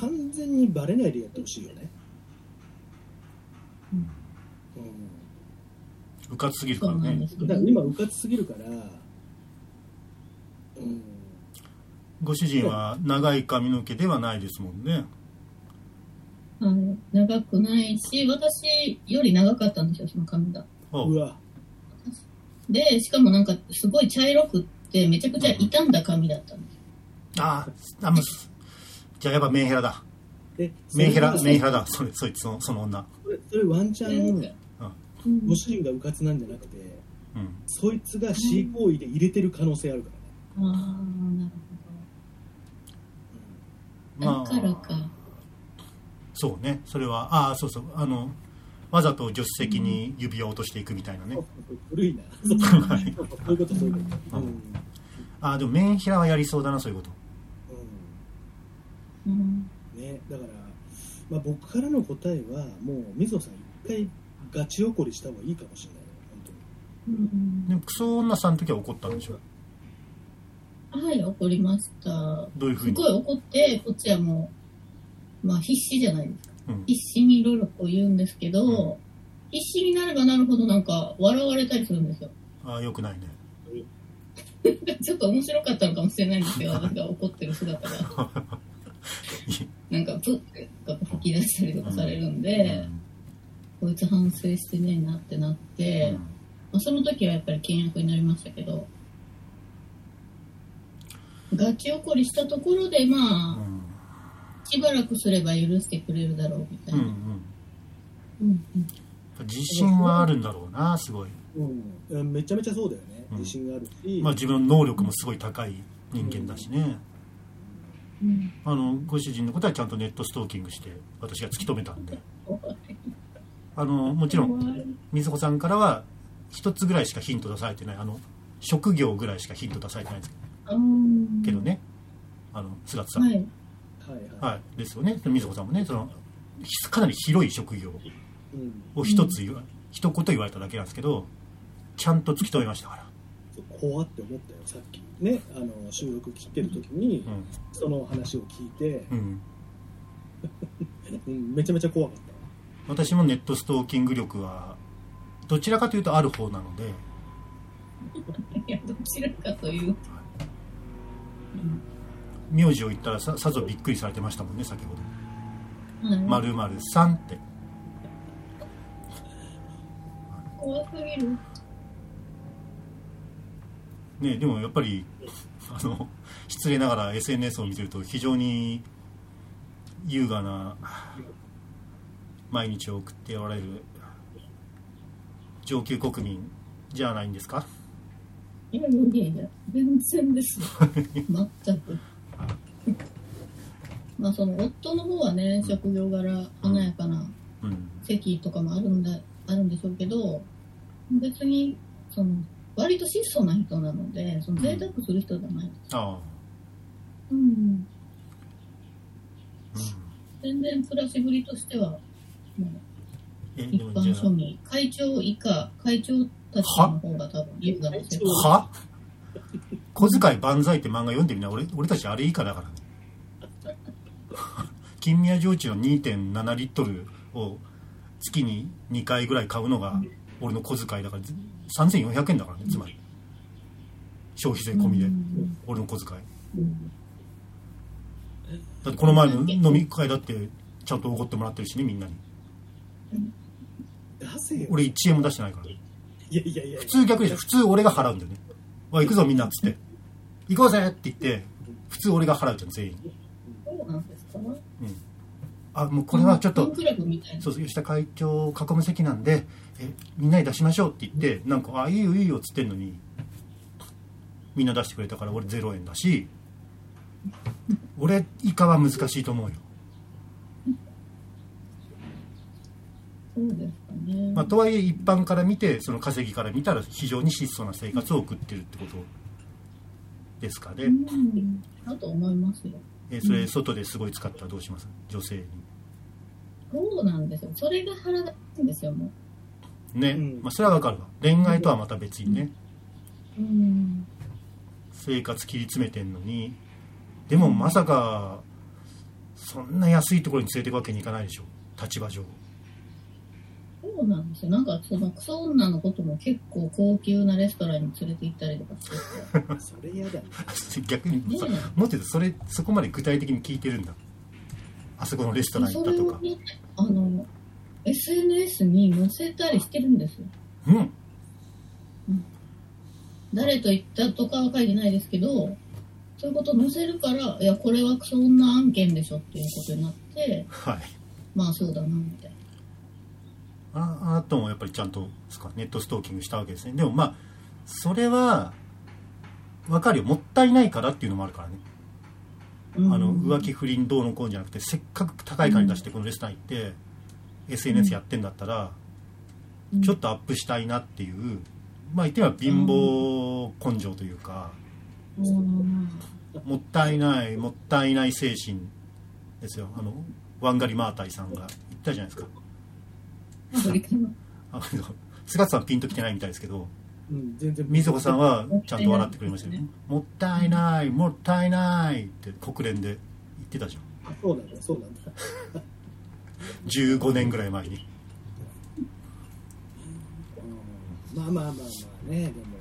S2: 完全にバレないでやってほしいよね。
S3: うん。
S2: うん
S1: うかつすぎるからね。
S2: だから今うかつすぎるからうん。
S1: ご主人は長い髪の毛ではないですもんね。
S3: はい、長くないし私より長かったんですよその髪が。
S1: あ
S2: う。わ。
S3: でしかもなんかすごい茶色くってめちゃくちゃ傷んだ髪だったんです
S1: ああもうじゃあやっぱメンヘラだ。
S2: え
S1: メンヘラメンヘラだ。それそいつのその女。
S2: それそれワンチャン
S3: うん。
S2: ご主人がうかつなんじゃなくて
S1: うん。
S2: そいつが C 行為で入れてる可能性あるからね。
S3: ああなるほ
S1: ま
S3: どだからか、
S1: あそうね。それはああそうそう。あのわざと助手席に指輪を落としていくみたいなね、
S2: 古いな。
S3: う ん
S1: はい。
S2: そういうことそういうこと、
S1: う
S2: うん。ん
S1: ああでもメンヘラはやりそうだなそういうこと
S3: うん。
S2: うんね、だから、まあ、僕からの答えはもう水野さん一回ガチ怒りした方がいいかもしれないよ
S3: うん。
S1: でもクソ女さんの時は怒ったんでしょ？
S3: はい怒りました。
S1: どういうふうに？
S3: すごい怒ってこっちはもうまあ必死じゃないですか。
S1: うん。
S3: 必死にいろいろこう言うんですけど、
S1: うん。
S3: 必死になればなるほどなんか笑われたりするんですよ。
S1: ああよくないね。
S3: ちょっと面白かったのかもしれないんですけど私が怒ってる姿が なんかプッて吹き出したりとかされるんで、こいつ反省してねえなってなって、まあ、その時はやっぱり倹約になりましたけどガチ怒りしたところでま
S1: う
S3: あ
S1: ん。
S3: しばらくすれば許してくれるだろうみたい
S1: うんう
S3: な、
S1: ん。
S3: うんうん。
S1: 自信はあるんだろうなすごい。
S2: うん。うん、めちゃめちゃそうだよね。
S1: うん。
S2: 自信があるし、
S1: まあ自分の能力もすごい高い人間だしね。
S3: うん
S1: あのご主人のことはちゃんとネットストーキングして私が突き止めたんで。あのもちろん
S3: 怖い。
S1: 水穂さんからは一つぐらいしかヒント出されてない。あの職業ぐらいしかヒント出されてないんですけど。ね。あの菅田さん。
S3: はい。
S2: はいはい、
S1: はい、ですよね。水穂さんもねそのひかなり広い職業
S2: うん、
S1: を一つ言わ、一言言われただけなんですけどちゃんと突き止めましたから。
S2: 怖って思ったよさっきねあの収録切ってる時に、
S1: うん。
S2: その話を聞いて、
S1: うん。
S2: うん、めちゃめちゃ怖かった。
S1: 私もネットストーキング力はどちらかというとある方なので。
S3: いや、どちらかという。と。
S1: 名字を言ったらささぞびっくりされてましたもんね先ほど。
S3: はい「
S1: まるさん」って。
S3: 怖すぎる。
S1: ねでもやっぱりあの失礼ながら SNS を見てると非常に優雅な毎日を送っておられる上級国民じゃないんですか？
S3: いやいやいや、全然ですよ。全く。まあ、その夫の方はね、職業柄華やかな
S1: うん
S3: 席とかもあるんだ、あるんでしょうけど、別に、その、割と質素な人なので、その贅沢する人じゃない。
S1: ああ。
S3: うん。
S1: うん
S3: 全然暮らしぶりとしては、もう一般庶民、会長以下、会長たちの方が多分優雅な世界
S1: あは？小遣い万歳って漫画読んでみな。俺俺たちあれ以下だからね。金宮焼酎の2.7リットルを月に2回ぐらい買うのが俺の小遣いだから3400円だからねつまり。消費税込みで。
S3: うん。
S1: 俺の小遣い。
S3: うん。
S1: だってこの前の飲み会だってちゃんとおごってもらってるしねみんなに。俺1円も出してないから
S2: いやいやいや
S1: 普通逆でしょ普通俺が払うんだよね「おい行くぞみんな」っつって「行こうぜ!」って言って普通俺が払うじゃん全員。
S3: そうなんですか？
S1: あもうこれはちょっと吉田会長を囲む席なんでえみんなに出しましょうって言ってなんか「あいいよいいよ」っつってんのにみんな出してくれたから俺0円だし俺以下は難しいと思うよ、
S3: そうですかね。
S1: まあ、とはいえ一般から見てその稼ぎから見たら非常に質素な生活を送ってるってこと。ですかね、
S3: うん、だと思いますよ。
S1: えそれ外ですごい使ったらどうします？女性に
S3: そうなんですよ。それが腹立つんですよ、も
S1: ね、
S2: うん。
S1: まあ、それはわかるわ。恋愛とはまた別にね、
S3: う。うん。
S1: 生活切り詰めてんのに。でもまさかそんな安いところに連れていくわけにいかないでしょ。立場上。
S3: そうなんですよ。なんか、そのクソ女のことも結構高級なレストランに連れて行ったりとかしてて。
S2: それ嫌だね。
S1: 逆にさ
S3: ね
S1: もっとそれそこまで具体的に聞いてるんだあそこのレストラン行ったとか。
S3: あの、SNS に載せたりしてるんですよ。
S1: うん。
S3: 誰と言ったとかは書いてないですけど、そういうことを載せるから、いや、これはクソ女案件でしょっていうことになって、
S1: はい。
S3: まあそうだな、みたいな。
S1: ああなたもやっぱりちゃんとですかネットストーキングしたわけですね。でもまあそれは分かるよ。もったいないからっていうのもあるからね。
S3: うん
S1: あの浮気不倫どうのこうのじゃなくてせっかく高い金出してこのレストラン行って、SNS やってんだったら、
S3: うん。
S1: ちょっとアップしたいなっていうまあ言ってみれば貧乏根性というか、
S3: うん。
S1: もったいないもったいない精神ですよ。あのワンガリマータイさんが言ったじゃないですか。菅田さんピンときてないみたいですけど
S2: うん全然
S1: 瑞穂さんはちゃんと笑ってくれましたよ「もったいないもったいない」って国連で言ってたじゃん。
S2: そうなんだそうなんだ。
S1: 15年ぐらい前に。
S2: うんまあまあまあまあねでも。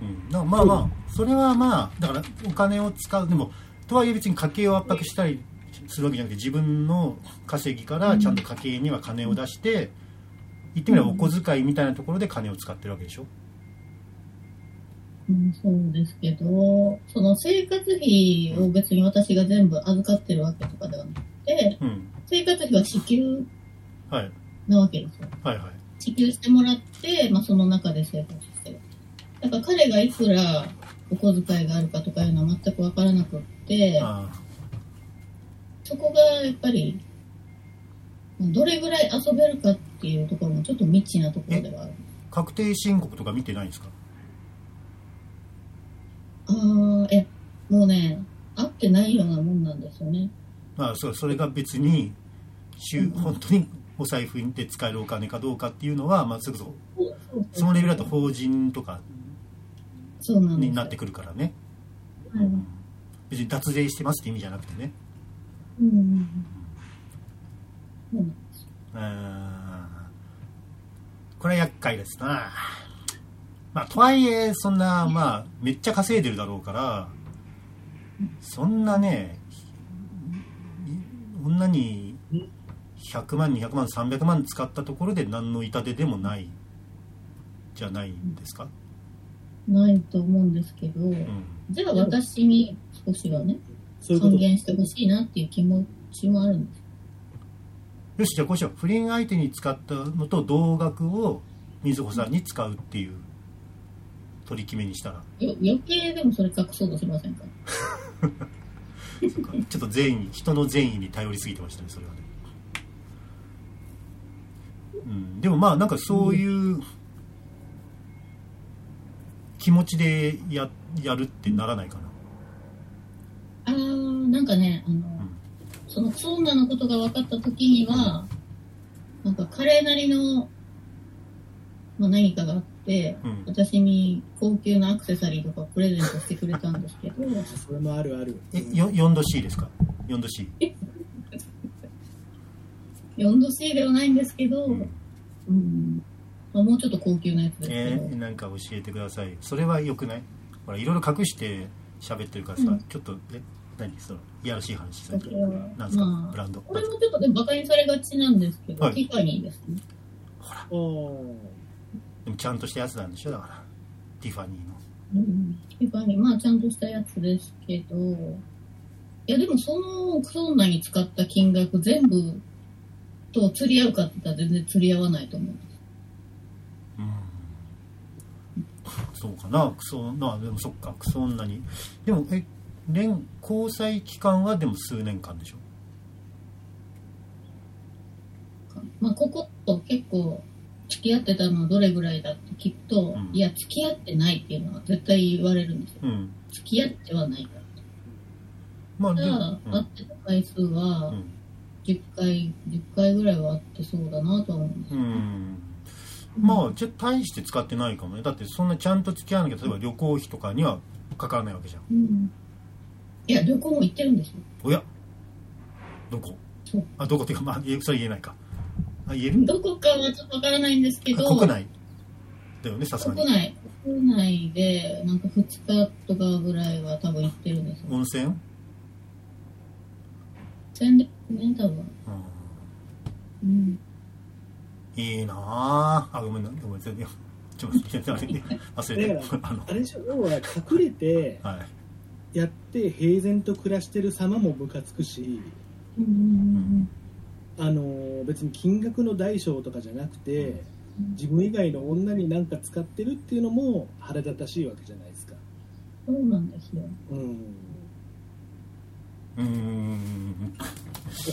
S1: うん、まあまあそれはまあだからお金を使う。でもとはいえ別に家計を圧迫したりするわけじゃなくて自分の稼ぎからちゃんと家計には金を出して言ってみればお小遣いみたいなところで金を使ってるわけでしょ？
S3: うん、そうですけど、その生活費を別に私が全部預かってるわけとかではなくて、
S1: うん。
S3: 生活費は支給
S1: はい
S3: なわけですよ。
S1: はい。はい
S3: 支給してもらって、まあその中で生活してる。だから彼がいくらお小遣いがあるかとかいうのは全くわからなくって、
S1: あ
S3: そこがやっぱり、どれぐらい遊べるかっていうところもちょっと未知なところではある。
S1: ー確定申告とか見てないんですか？
S3: ああ、え、もうね、合ってないようなもんなんですよね。
S1: まあそうそれが別に週
S3: うん。
S1: 本当にお財布で使えるお金かどうかっていうのは、まあ、すぐそ
S3: そうそ
S1: のレベルだと法人とかになってくるからね。
S3: はい。
S1: 別に脱税してますって意味じゃなくてね
S3: うんうんうんそうなんです
S1: うーんこれは厄介ですな。まあとはいえそんなまあめっちゃ稼いでるだろうからそんなねこんなに100万200万300万使ったところで何の痛手でもないじゃないんですか、
S3: ないと思うんですけど、
S1: うん、
S3: じゃあ私に少しはね、還元してほしいなっていう気持ちもあるんです。
S1: よしじゃあこうしよう。不倫相手に使ったのと同額を瑞穂さんに使うっていう取り決めにしたら。
S3: よ余計でもそれ隠そうとしませんか？
S1: そうか。ちょっと善意人の善意に頼りすぎてましたねそれはね、うん、でもまあなんかそういう気持ちでややるってならないかな。
S3: あー、なんかね、あの、そのクソ女のことが分かった時には、なんか彼なりの、まあ、何かがあって、
S1: うん。
S3: 私に高級なアクセサリーとかプレゼントしてくれたんですけど、
S2: それもあるある。
S1: えよ4度 C ですか？4度 C
S3: 4度 C ではないんですけど、
S1: うん。
S3: うん、まあ、もうちょっと高級なやつですけ
S1: え
S3: ど、
S1: ーなんか教えてください。それはよくない？ほらいろいろ隠して喋ってるからさ、
S3: うん。
S1: ちょっとえ何そのいやらしい話されて
S3: それは
S1: なんですか、
S3: まあ
S1: ブランド。
S3: これもちょっとね、馬鹿にされがちなんですけど、
S1: はい。
S3: ティファニーですね。
S2: あー。
S1: でもちゃんとしたやつなんでしょだから。ティファニーの。
S3: うん、ティファニー、まあちゃんとしたやつですけど、いやでもそのクソ女に使った金額全部と釣り合うかって言ったら全然釣り合わないと思うんです。
S1: うん。そうかなクソなあでもそっかクソ女に。でもえ連交際期間はでも数年間でしょ？
S3: まあここと結構付き合ってたのはどれぐらいだって聞くと、
S1: うん
S3: いや付き合ってないっていうのは絶対言われるんですよ。
S1: うん
S3: 付き合ってはないから。
S1: まあで
S3: じゃあ
S1: も、、
S3: 会ってた回数は
S1: うん
S3: 10回、10回ぐらいは会ってそうだなとは思うんですよ。
S1: うん、うんまあじゃあ大して使ってないかもねだってそんなちゃんと付き合わなきゃ例えば旅行費とかにはかからないわけじゃん
S3: うん。いや、旅行も行ってるんですよ。
S1: おや？どこ
S3: そう。
S1: あどこっていうかまあ言えそれ言えないか。あ言える？
S3: どこかはちょっとわからないんですけど、
S1: あ国内だよねさすがに。
S3: 国内、国内で、なんか2日とかぐらいは多分行ってるんですよ。
S1: 温泉、
S3: 全然ね、多分。
S1: う
S3: うん。
S1: ん、いいなああごめんなごめん全然ちょっと待って忘れて。
S2: だから
S1: あの。
S2: あれでしょ要は隠れて
S1: はい
S2: やって平然と暮らしてる様もムカつくしあの別に金額の大小とかじゃなくて自分以外の女に何か使ってるっていうのも腹立たしいわけじゃないですか。
S3: うん。そうなんですよ。
S2: うん。
S1: うーん。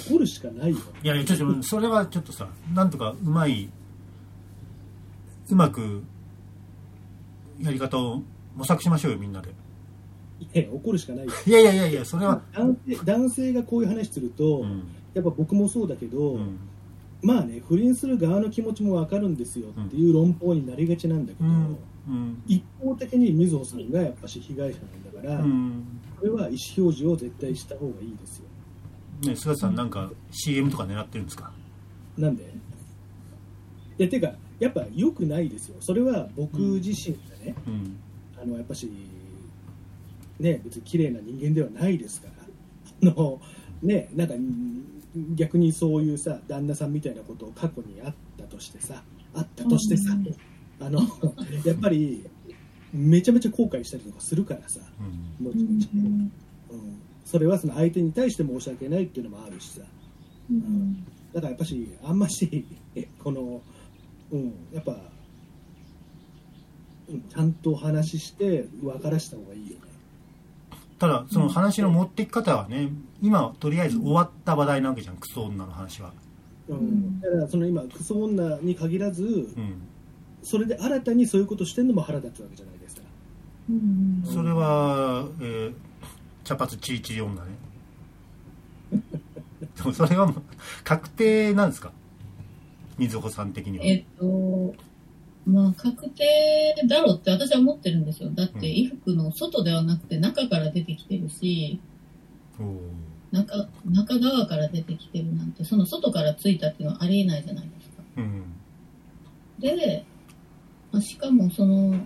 S2: 怒るしかないよ。
S1: いやいやちょっとそれはちょっとさなんとかうまいうまくやり方を模索しましょうよみんなで
S2: いや怒るしかないよ。
S1: いやいやいやいやそれは。
S2: 男性男性がこういう話すると、
S1: うん。
S2: やっぱ僕もそうだけど、
S1: うん。
S2: まあね不倫する側の気持ちも分かるんですよっていう論法になりがちなんだけど、
S1: うん。うん。
S2: 一方的にみずほさんがやっぱし被害者なんだから、
S1: うん。
S2: これは意思表示を絶対した方がいいですよ。
S1: ね菅田さんなんか CM とか狙ってるんですか？
S2: なんで？いやてかやっぱ良くないですよ。それは僕自身がね、
S1: うん。
S2: あのやっぱしね別に綺麗な人間ではないですから。あのねなんかん逆にそういうさ旦那さんみたいなことを過去にあったとしてさあったとしてさ、あのやっぱりめちゃめちゃ後悔したりとかするからさ
S1: うん。
S2: 後
S3: うん
S2: 々ねうん、それはその相手に対して申し訳ないっていうのもあるしさ。
S3: うん。
S2: だからやっぱしあんましこのうんやっぱ、うん、ちゃんと話して分からした方がいいよ。ね
S1: ただその話の持っていき方はね今はとりあえず終わった話題なわけじゃんクソ女の話は。
S2: うん。
S3: ん
S2: だからその今クソ女に限らず
S1: うん。
S2: それで新たにそういうことしてんのも腹立つわけじゃないですか。
S3: うん。
S1: それは、えー茶髪チリチリ女ね。でもそれはもう確定なんですか？水穂さん的には。
S3: えっと、まあ、確定だろうって私は思ってるんですよ。だって、
S1: うん
S3: 衣服の外ではなくて中から出てきてるし、中、中側から出てきてるなんて、その外からついたっていうのはありえないじゃないですか。
S1: うん。
S3: で、まあ、しかもその、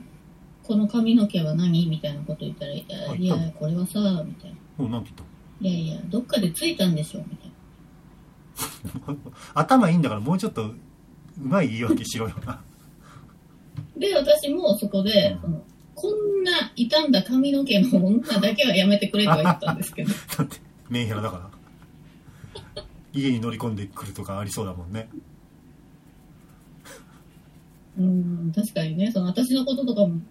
S3: この髪の毛は何？みたいなこと言ったら、いや、
S1: はい
S3: いやこれはさ、みたいな。
S1: おなんて言っ
S3: いやいや、どっかでついたんでしょ、みたいな。
S1: た 頭いいんだからもうちょっとうまい言い訳しろよな。
S3: で、私もそこで、そのこんな傷んだ髪の毛の女だけはやめてくれとは言ったんですけど、
S1: だって、メンヘラだから。家に乗り込んでくるとかありそうだもんね。
S3: うん、確かにね、その私のこととかも、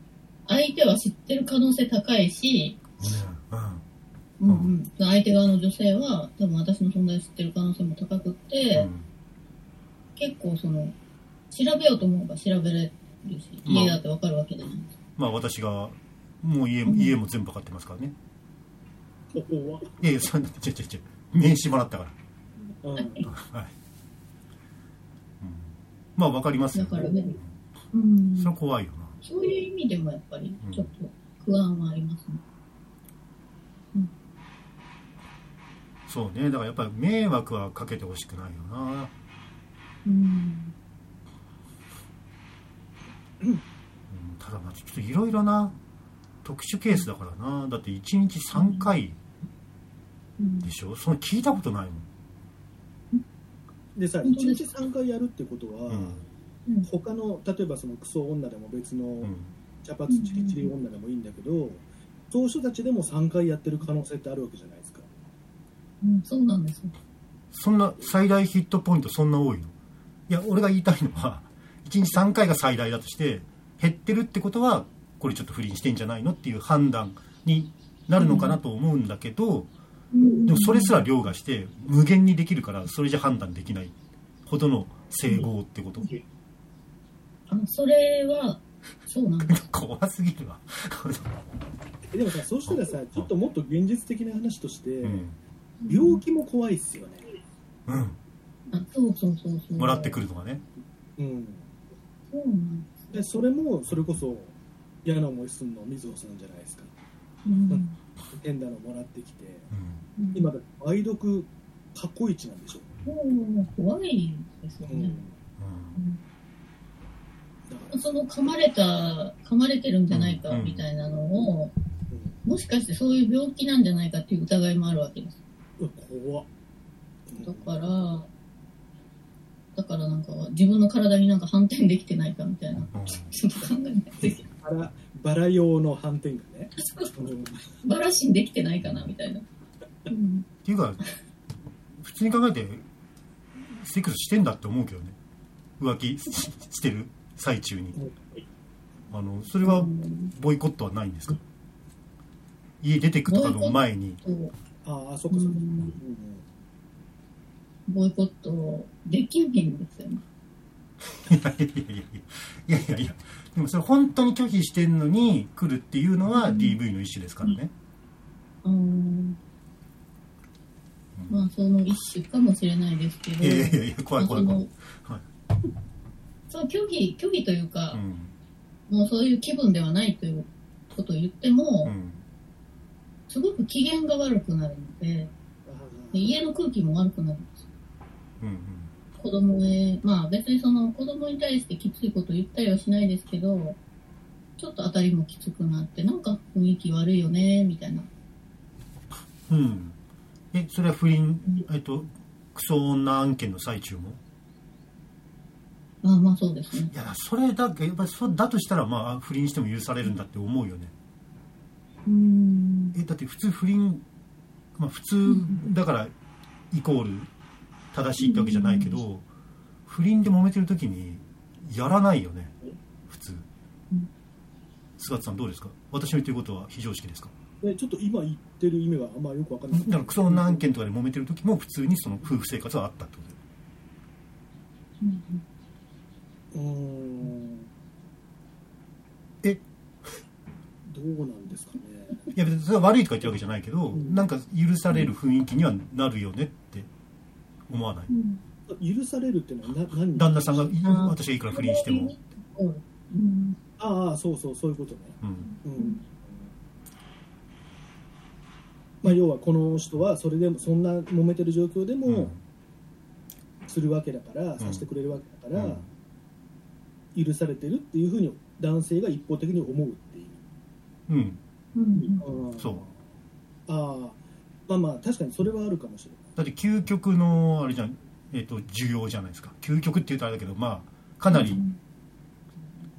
S3: 相手は知ってる可能性高いし、
S1: うん。
S3: うんうん、相手側の女性は多分私の存在知ってる可能性も高くって、
S1: うん。
S3: 結構その、調べようと思えば調べれるし、
S1: まあ
S3: 家だってわかるわけじゃない。
S1: まあ私が、もう家家も全部かってますからね。
S2: ここは、
S1: いやいや、そんな、ちょちょちょ、名刺もらったから。
S2: うん、
S1: はい。うん、まあわかりますよ
S3: だからねうん
S1: それは怖いよな。
S3: そういう意味でもやっぱりちょっと不安はありますね。
S1: そうね。だからやっぱり迷惑はかけてほしくないよな。
S3: うん。
S1: うんただまあちょっといろいろな特殊ケースだからな。だって1日3回
S3: うん
S1: でしょ？その聞いたことないもん。
S2: でさ1
S3: 本当です
S2: 日3回やるってことは、
S1: うん。
S3: うん
S2: 他の例えばそのクソ女でも別の
S1: うん。
S2: 茶髪チリチリ女でもいいんだけど、そういう人たちでも3回やってる可能性ってあるわけじゃないですか
S3: うん、そうなんですよ。
S1: そんな最大ヒットポイントそんな多いの？いや、俺が言いたいのは、1日3回が最大だとして、減ってるってことは、これちょっと不倫してんじゃないのっていう判断になるのかなと思うんだけど、でもそれすら凌駕して無限にできるからそれじゃ判断できないほどの整合ってこと、
S3: あそれは、そうなんです。
S1: 怖すぎるわ、
S2: え でもさそうしたらさちょっともっと現実的な話として、
S1: うん。
S2: 病気も怖いっすよね。
S1: うん、
S3: あそうそうそうそう。
S1: もらってくるとかね。
S2: うん
S3: です。
S2: でそれもそれこそ嫌な思いするの水野さんじゃないですか。
S3: うん。
S2: 変なのもらってきて
S1: うん。
S3: うん
S2: 今だって梅毒過去一なんでしょ、
S3: もう怖いですよ
S2: うん。
S3: ね。その噛まれた、噛まれてるんじゃないか
S1: うん。
S3: みたいなのを、
S2: ら、
S3: もしかしてそういう病気なんじゃないかっていう疑いもあるわけです。
S2: 怖っ。
S3: だから、だからなんか自分の体になんか反転できてないかみたいな、
S1: うん。
S3: ちょっと考えないといけない。
S2: バラバラ用の斑点がね、うん
S3: バラシンできてないかなみたいな。うん
S1: っていうか普通に考えてセックスしてんだって思うけどね。浮気ししてる？最中に。あのそれはボイコットはないんですか？家出てくとかの前に。
S2: ああそっかそっか、
S3: ボイコットできないんですよね。
S1: いやいやいやいやいやいやでもそれ本当に拒否してんのに来るっていうのは DV の一種ですからね、
S3: うんまあその一種かもしれないですけど、
S1: いやいやいや怖い怖い怖い、
S3: まあそのそう拒否拒否というか
S1: う、ん
S3: もうそういう気分ではないということを言っても、すごく機嫌が悪くなるのでで家の空気も悪くなるんですよ
S1: うん
S3: 子供へまあ別にその子供に対してきついこと言ったりはしないですけどちょっと当たりもきつくなってなんか雰囲気悪いよねみたいな。
S1: うん。うんえそれは不倫えっとクソ女案件の最中も？
S3: ああまあそうですね。
S1: いやそれだけやっぱりそうだとしたらまあ不倫しても許されるんだって思うよね。
S3: うん。
S1: えだって普通不倫まあ普通だからイコール正しいってわけじゃないけど不倫で揉めてる時にやらないよね。普通。
S3: うん。
S1: 菅田さんどうですか？私の言ってることは非常識ですか？
S2: でちょっと今言ってる意味があんまよくわかんない。
S1: だからクソ女案件とかで揉めてる時も普通にその夫婦生活はあったってこと。
S3: うん
S2: うーん。
S1: え？
S2: どうなんですかね。
S1: いや別にそれは悪いとか言ってるわけじゃないけど、
S2: ん。
S1: なんか許される雰囲気にはなるよねって思わない、
S3: うん。
S2: 許されるっていうのはな何？
S1: 旦那さんが私がいくら不倫しても、
S3: うん。
S2: ああそうそうそういうことね。
S1: うん。
S2: うん。まあ要はこの人はそれでもそんな揉めてる状況で
S1: うん。
S2: もするわけだから、
S1: ん。
S2: させてくれるわけだから、
S1: うん。
S2: 許されてるっていうふうに男性が一方的に思うっていう。
S1: うん、
S3: うん。
S2: うん。
S1: そう。
S2: ああ。まあまあ確かにそれはあるかもしれない
S1: だって究極のあれじゃん、えー、と需要じゃないですか。究極って言うとあれだけどまあかなり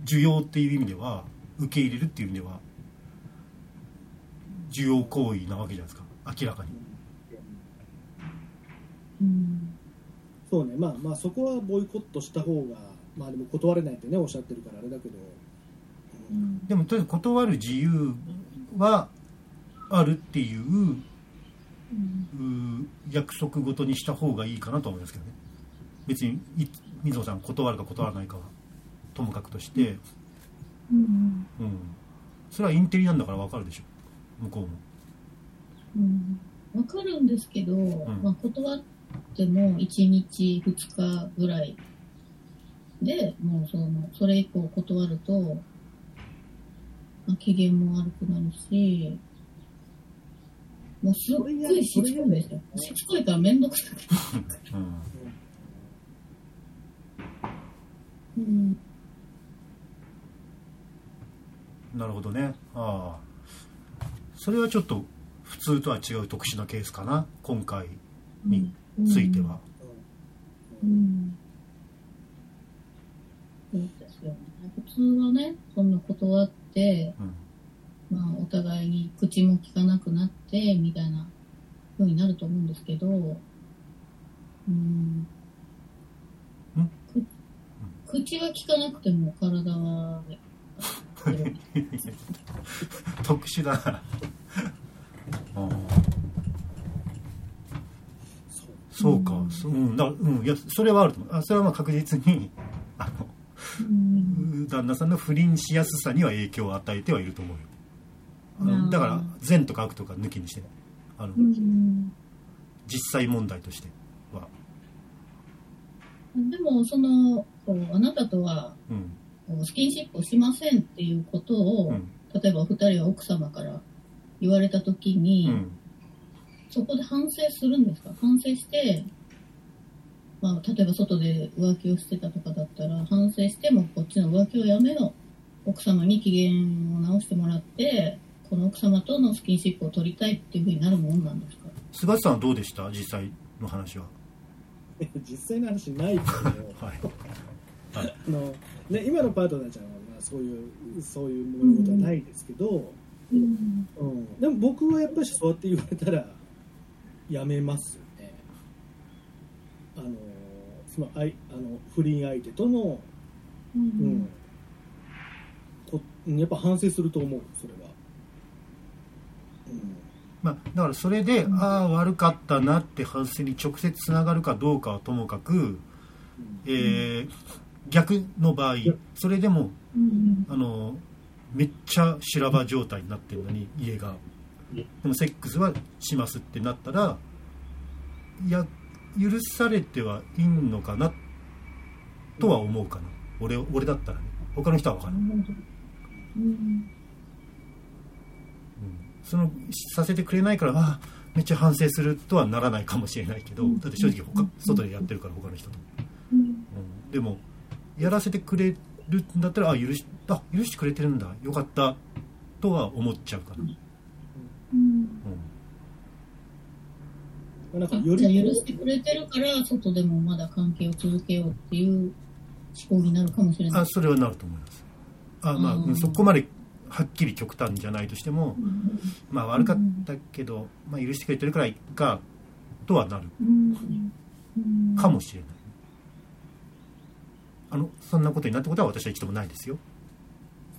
S1: 需要っていう意味では受け入れるっていう意味では需要行為なわけじゃないですか。明らかに。
S3: うん。
S2: そうね。まあまあそこはボイコットした方がまあでも断れないってねおっしゃってるからあれだけど、
S3: うん。
S1: でもとりあえず断る自由はあるっていう約束事にした方がいいかなと思いますけどね別に水野さん。断るか断らないかはともかくとして、
S3: うん。
S1: うん、それはインテリなん。だから分かるでしょ向こうも
S3: うん。わかるん。ですけど、
S1: ん。
S3: まあ、断っても1日2日ぐらいでもうそのそれ以降断ると、ま、機嫌も悪くなるしもうすっごいしつこいんですよしつこいからめんどくさくて、
S1: うん。
S3: うん
S1: なるほどね。ああ。それはちょっと普通とは違う特殊なケースかな？今回については、
S3: うん。そうですよね普通はねそん。な断って
S1: うん
S3: まあ、お互いに口も聞かなくなってみたいな風になると思うんですけど、うん、く口は聞かなくても体は、
S1: 特殊だな。
S2: そう
S1: か、そうん。だうん、いやそれはあると思う。あそれはまあ確実にあ
S3: うん。
S1: の旦那さんの不倫しやすさには影響を与えてはいると思うよだから善とか悪とか抜きにしてね。あの、
S3: うん。
S1: 実際問題としては、
S3: でもそのこうあなたとは
S1: うん。
S3: スキンシップをしませんっていうことを、
S1: うん。
S3: 例えばお二人は奥様から言われた時に、
S1: うん、
S3: そこで反省するんですか？反省して、まあ、例えば外で浮気をしてたとかだったら、反省してもこっちの浮気をやめろ。奥様に機嫌を直してもらって、この奥様とのスキンシップを取りたいっていうふうになるもんなんですか？
S1: 菅地さんはどうでした？実際の話は。
S2: 実際の話ないけど
S1: はい。
S2: あの、ね、今のパートナーちゃんは、まあ、そういうそういうものことはないですけど、
S3: うん。
S2: うん、でも僕はやっぱりそうやって言われたらやめますよね。あのそのあいあの不倫相手との、
S3: う
S2: うん
S3: ん。
S2: こやっぱ反省すると思うそれは、
S1: まあ、だからそれで、ああ悪かったなって反省に直接つながるかどうかはともかく、えー逆の場合それでも
S3: うん。
S1: あのめっちゃ修羅場状態になってるのに家が。でもセックスはしますってなったらいや許されてはいいのかなとは思うかな。俺俺だったらね。他の人は分からない、そのさせてくれないからああめっちゃ反省するとはならないかもしれないけどだって正直他外でやってるから他の人と、
S3: うん。
S1: うん、でもやらせてくれるんだったらあ許しあ許してくれてるんだ。よかったとは思っちゃうかな、
S3: うん。
S2: うん、なん。か
S3: あ
S2: より
S3: じゃあ許してくれてるから、外でもまだ関係を続けようっていう思考になるかもしれない。
S1: あ。それはなると思います。あまあ、
S3: うん
S1: そこまではっきり極端じゃないとしても、
S3: うん。
S1: まあ悪かったけど、まあ、許してくれてるからいっかとはなる。かもしれない、あのそんなことになったことは私は一度もないですよ。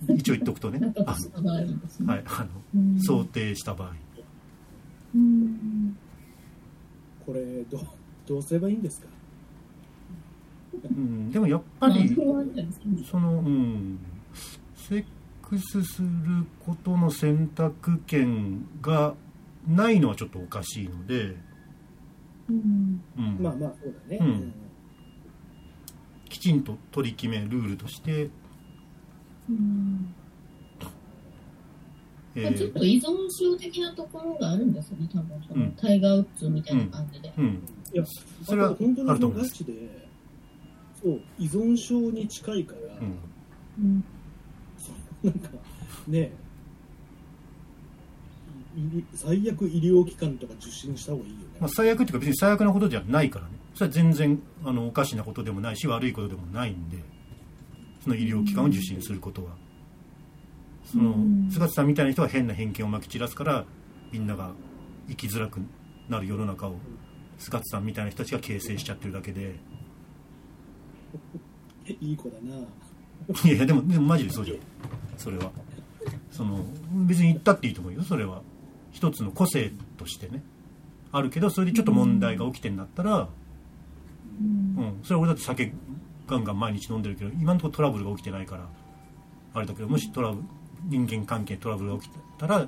S1: 一応言っとくとね。
S3: なんか
S1: あはい、あの
S3: うん。
S1: 想定した場合。
S3: うん。
S2: これどうどうすればいいんですか？
S1: うん、でもやっぱ
S3: まあ
S1: り
S3: そ
S1: のうんクスすることの選択権がないのはちょっとおかしいので、
S3: うん。
S1: うん。
S2: まあまあそうだね、
S1: うん。ちんと取り決めルールとして、
S3: うん。
S1: え
S3: まあちょっ
S1: ー
S3: と依存症的なところがあるんですよね、多分。その、
S1: うん。
S3: タイガー・ウッズみたいな感じで。
S1: うん、
S2: いや
S1: それは
S2: 本当に
S1: あると思います。
S2: ガチでそう依存症に近いから、
S1: うん、
S3: うん。
S2: そうなんかね。最悪医療機関とか受診した方がいいよね、
S1: まあ、最悪っていうか別に最悪なことじゃないからね。それは全然あのおかしなことでもないし悪いことでもないんで。その医療機関を受診することは。その
S3: うん。
S1: 菅田さんみたいな人は変な偏見をまき散らすからみんなが生きづらくなる世の中を菅田さんみたいな人たちが形成しちゃってるだけで。
S2: いい子だない
S1: やでもでもマジでそうじゃん。それは。その別に言ったっていいと思うよそれは。一つの個性としてね。あるけどそれでちょっと問題が起きてんだったら、
S3: うん。
S1: うん、それは俺だって酒ガンガン毎日飲んでるけど今のところトラブルが起きてないからあれだけどもしトラブル人間関係トラブルが起きたら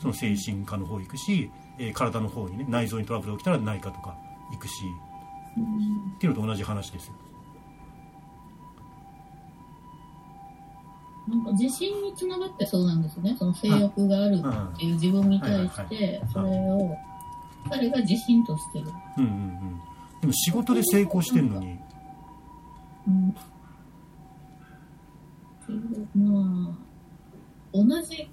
S1: その精神科の方行くし、えー体の方にね内臓にトラブルが起きたら内科とか行くしっていうのと同じ話ですよ
S3: なんか自信につながってそうなんですね、その性欲があるっていう自分に対し
S1: はい
S3: て、それを彼が自信としてる。
S1: うんうんうん。でも仕事で成功してんのに。
S3: うん。まあ、同じ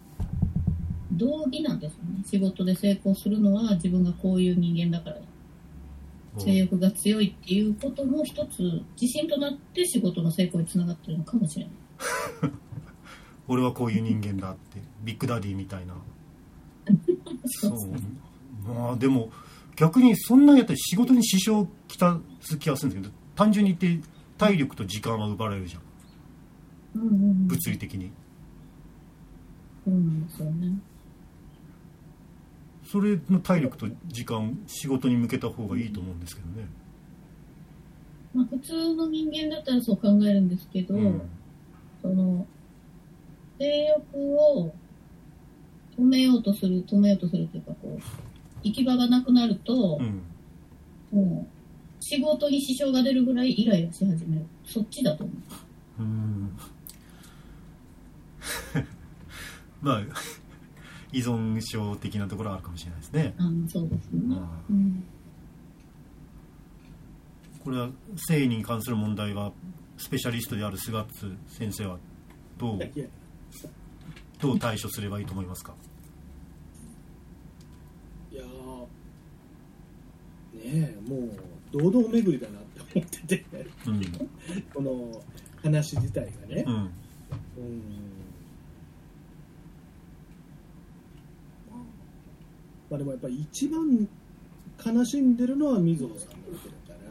S3: 道義なんですよね。仕事で成功するのは自分がこういう人間だから、性欲が強いっていうことも一つ自信となって仕事の成功につながってるのかもしれない。
S1: 俺はこういう人間だってビッグダディみたいな。そう。まあでも逆にそんなんやったら仕事に支障をきたす気がするんですけど単純に言って体力と時間は奪われるじゃん。
S3: うんうんうん。
S1: 物理的に。
S3: うん、そうね。
S1: それの体力と時間仕事に向けた方がいいと思うんですけどね。
S3: まあ普通の人間だったらそう考えるんですけど、
S1: うん。
S3: その、性欲を止めようとする、止めようとするというか、こう、行き場がなくなると
S1: う、ん
S3: もう、仕事に支障が出るぐらいイライラし始める。そっちだと思う。
S1: うん まあ依存症的なところはあるかもしれないですね
S3: あのそうですね。
S1: あ
S3: うん。
S1: これは性に関する問題はスペシャリストである菅津先生はどう？どう対処すればいいと思いますか？
S2: いやーねえもう堂々巡りだなって思ってて。
S1: うん。
S2: この話自体がね。
S1: うん。
S2: うん。まあでもやっぱり一番悲しんでるのは水野さんのわけだか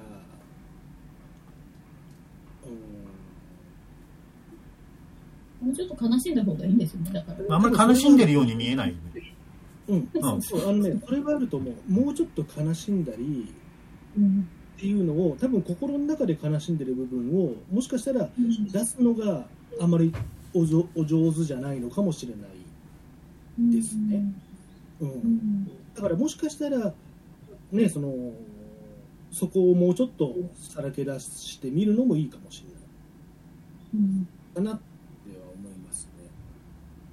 S2: らうん
S3: もうちょっと悲しんだ方がいいんですよね、だから。
S1: あんまり悲しんでるように見えないよね
S2: うん、
S1: うん
S2: そうあのね、それはあると思う、もうちょっと悲しんだり
S3: うん。
S2: っていうのを、多分心の中で悲しんでる部分を、もしかしたら出すのがあまりお上手じゃないのかもしれない、ですねうん
S3: うん。
S2: だからもしかしたら、ね、そのそこをもうちょっとさらけ出してみるのもいいかもしれない
S3: うん。
S2: かな。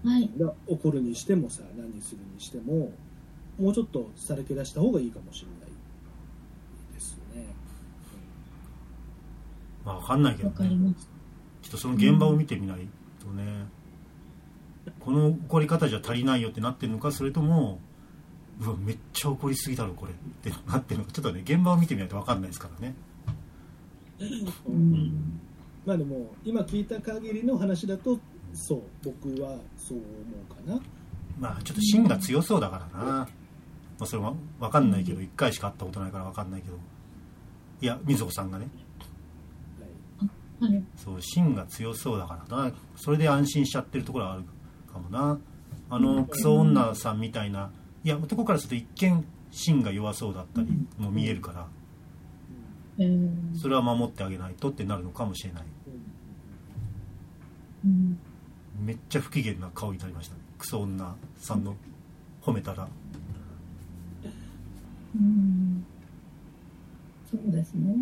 S2: はい。怒るにしてもさ何するにしてももうちょっとさらけ出した方がいいかもしれないですね。
S1: まあ分かんないけど
S3: わかり
S1: ね
S3: ます。
S1: ちょっとその現場を見てみないとね、この怒り方じゃ足りないよってなってるのかそれともうわめっちゃ怒りすぎだろこれってなってるのかちょっとね現場を見てみないと分かんないですからね
S2: う
S3: うんん。
S2: まあでも今聞いた限りの話だとそう僕はそう思うかな。
S1: まあちょっと芯が強そうだからな、まあ、それは分かんないけど1回しか会ったことないから分かんないけど。いやみずほさんがね。
S2: はい。
S3: はい。
S1: そう芯が強そうだからな。それで安心しちゃってるところはあるかもな。あのクソ女さんみたいな。いや男からすると一見芯が弱そうだったりも見えるから。
S3: えー
S1: それは守ってあげないとってなるのかもしれない。
S3: うん。
S1: めっちゃ不機嫌な顔になりましたねクソ女さんの褒めたら
S3: うん。そうですね。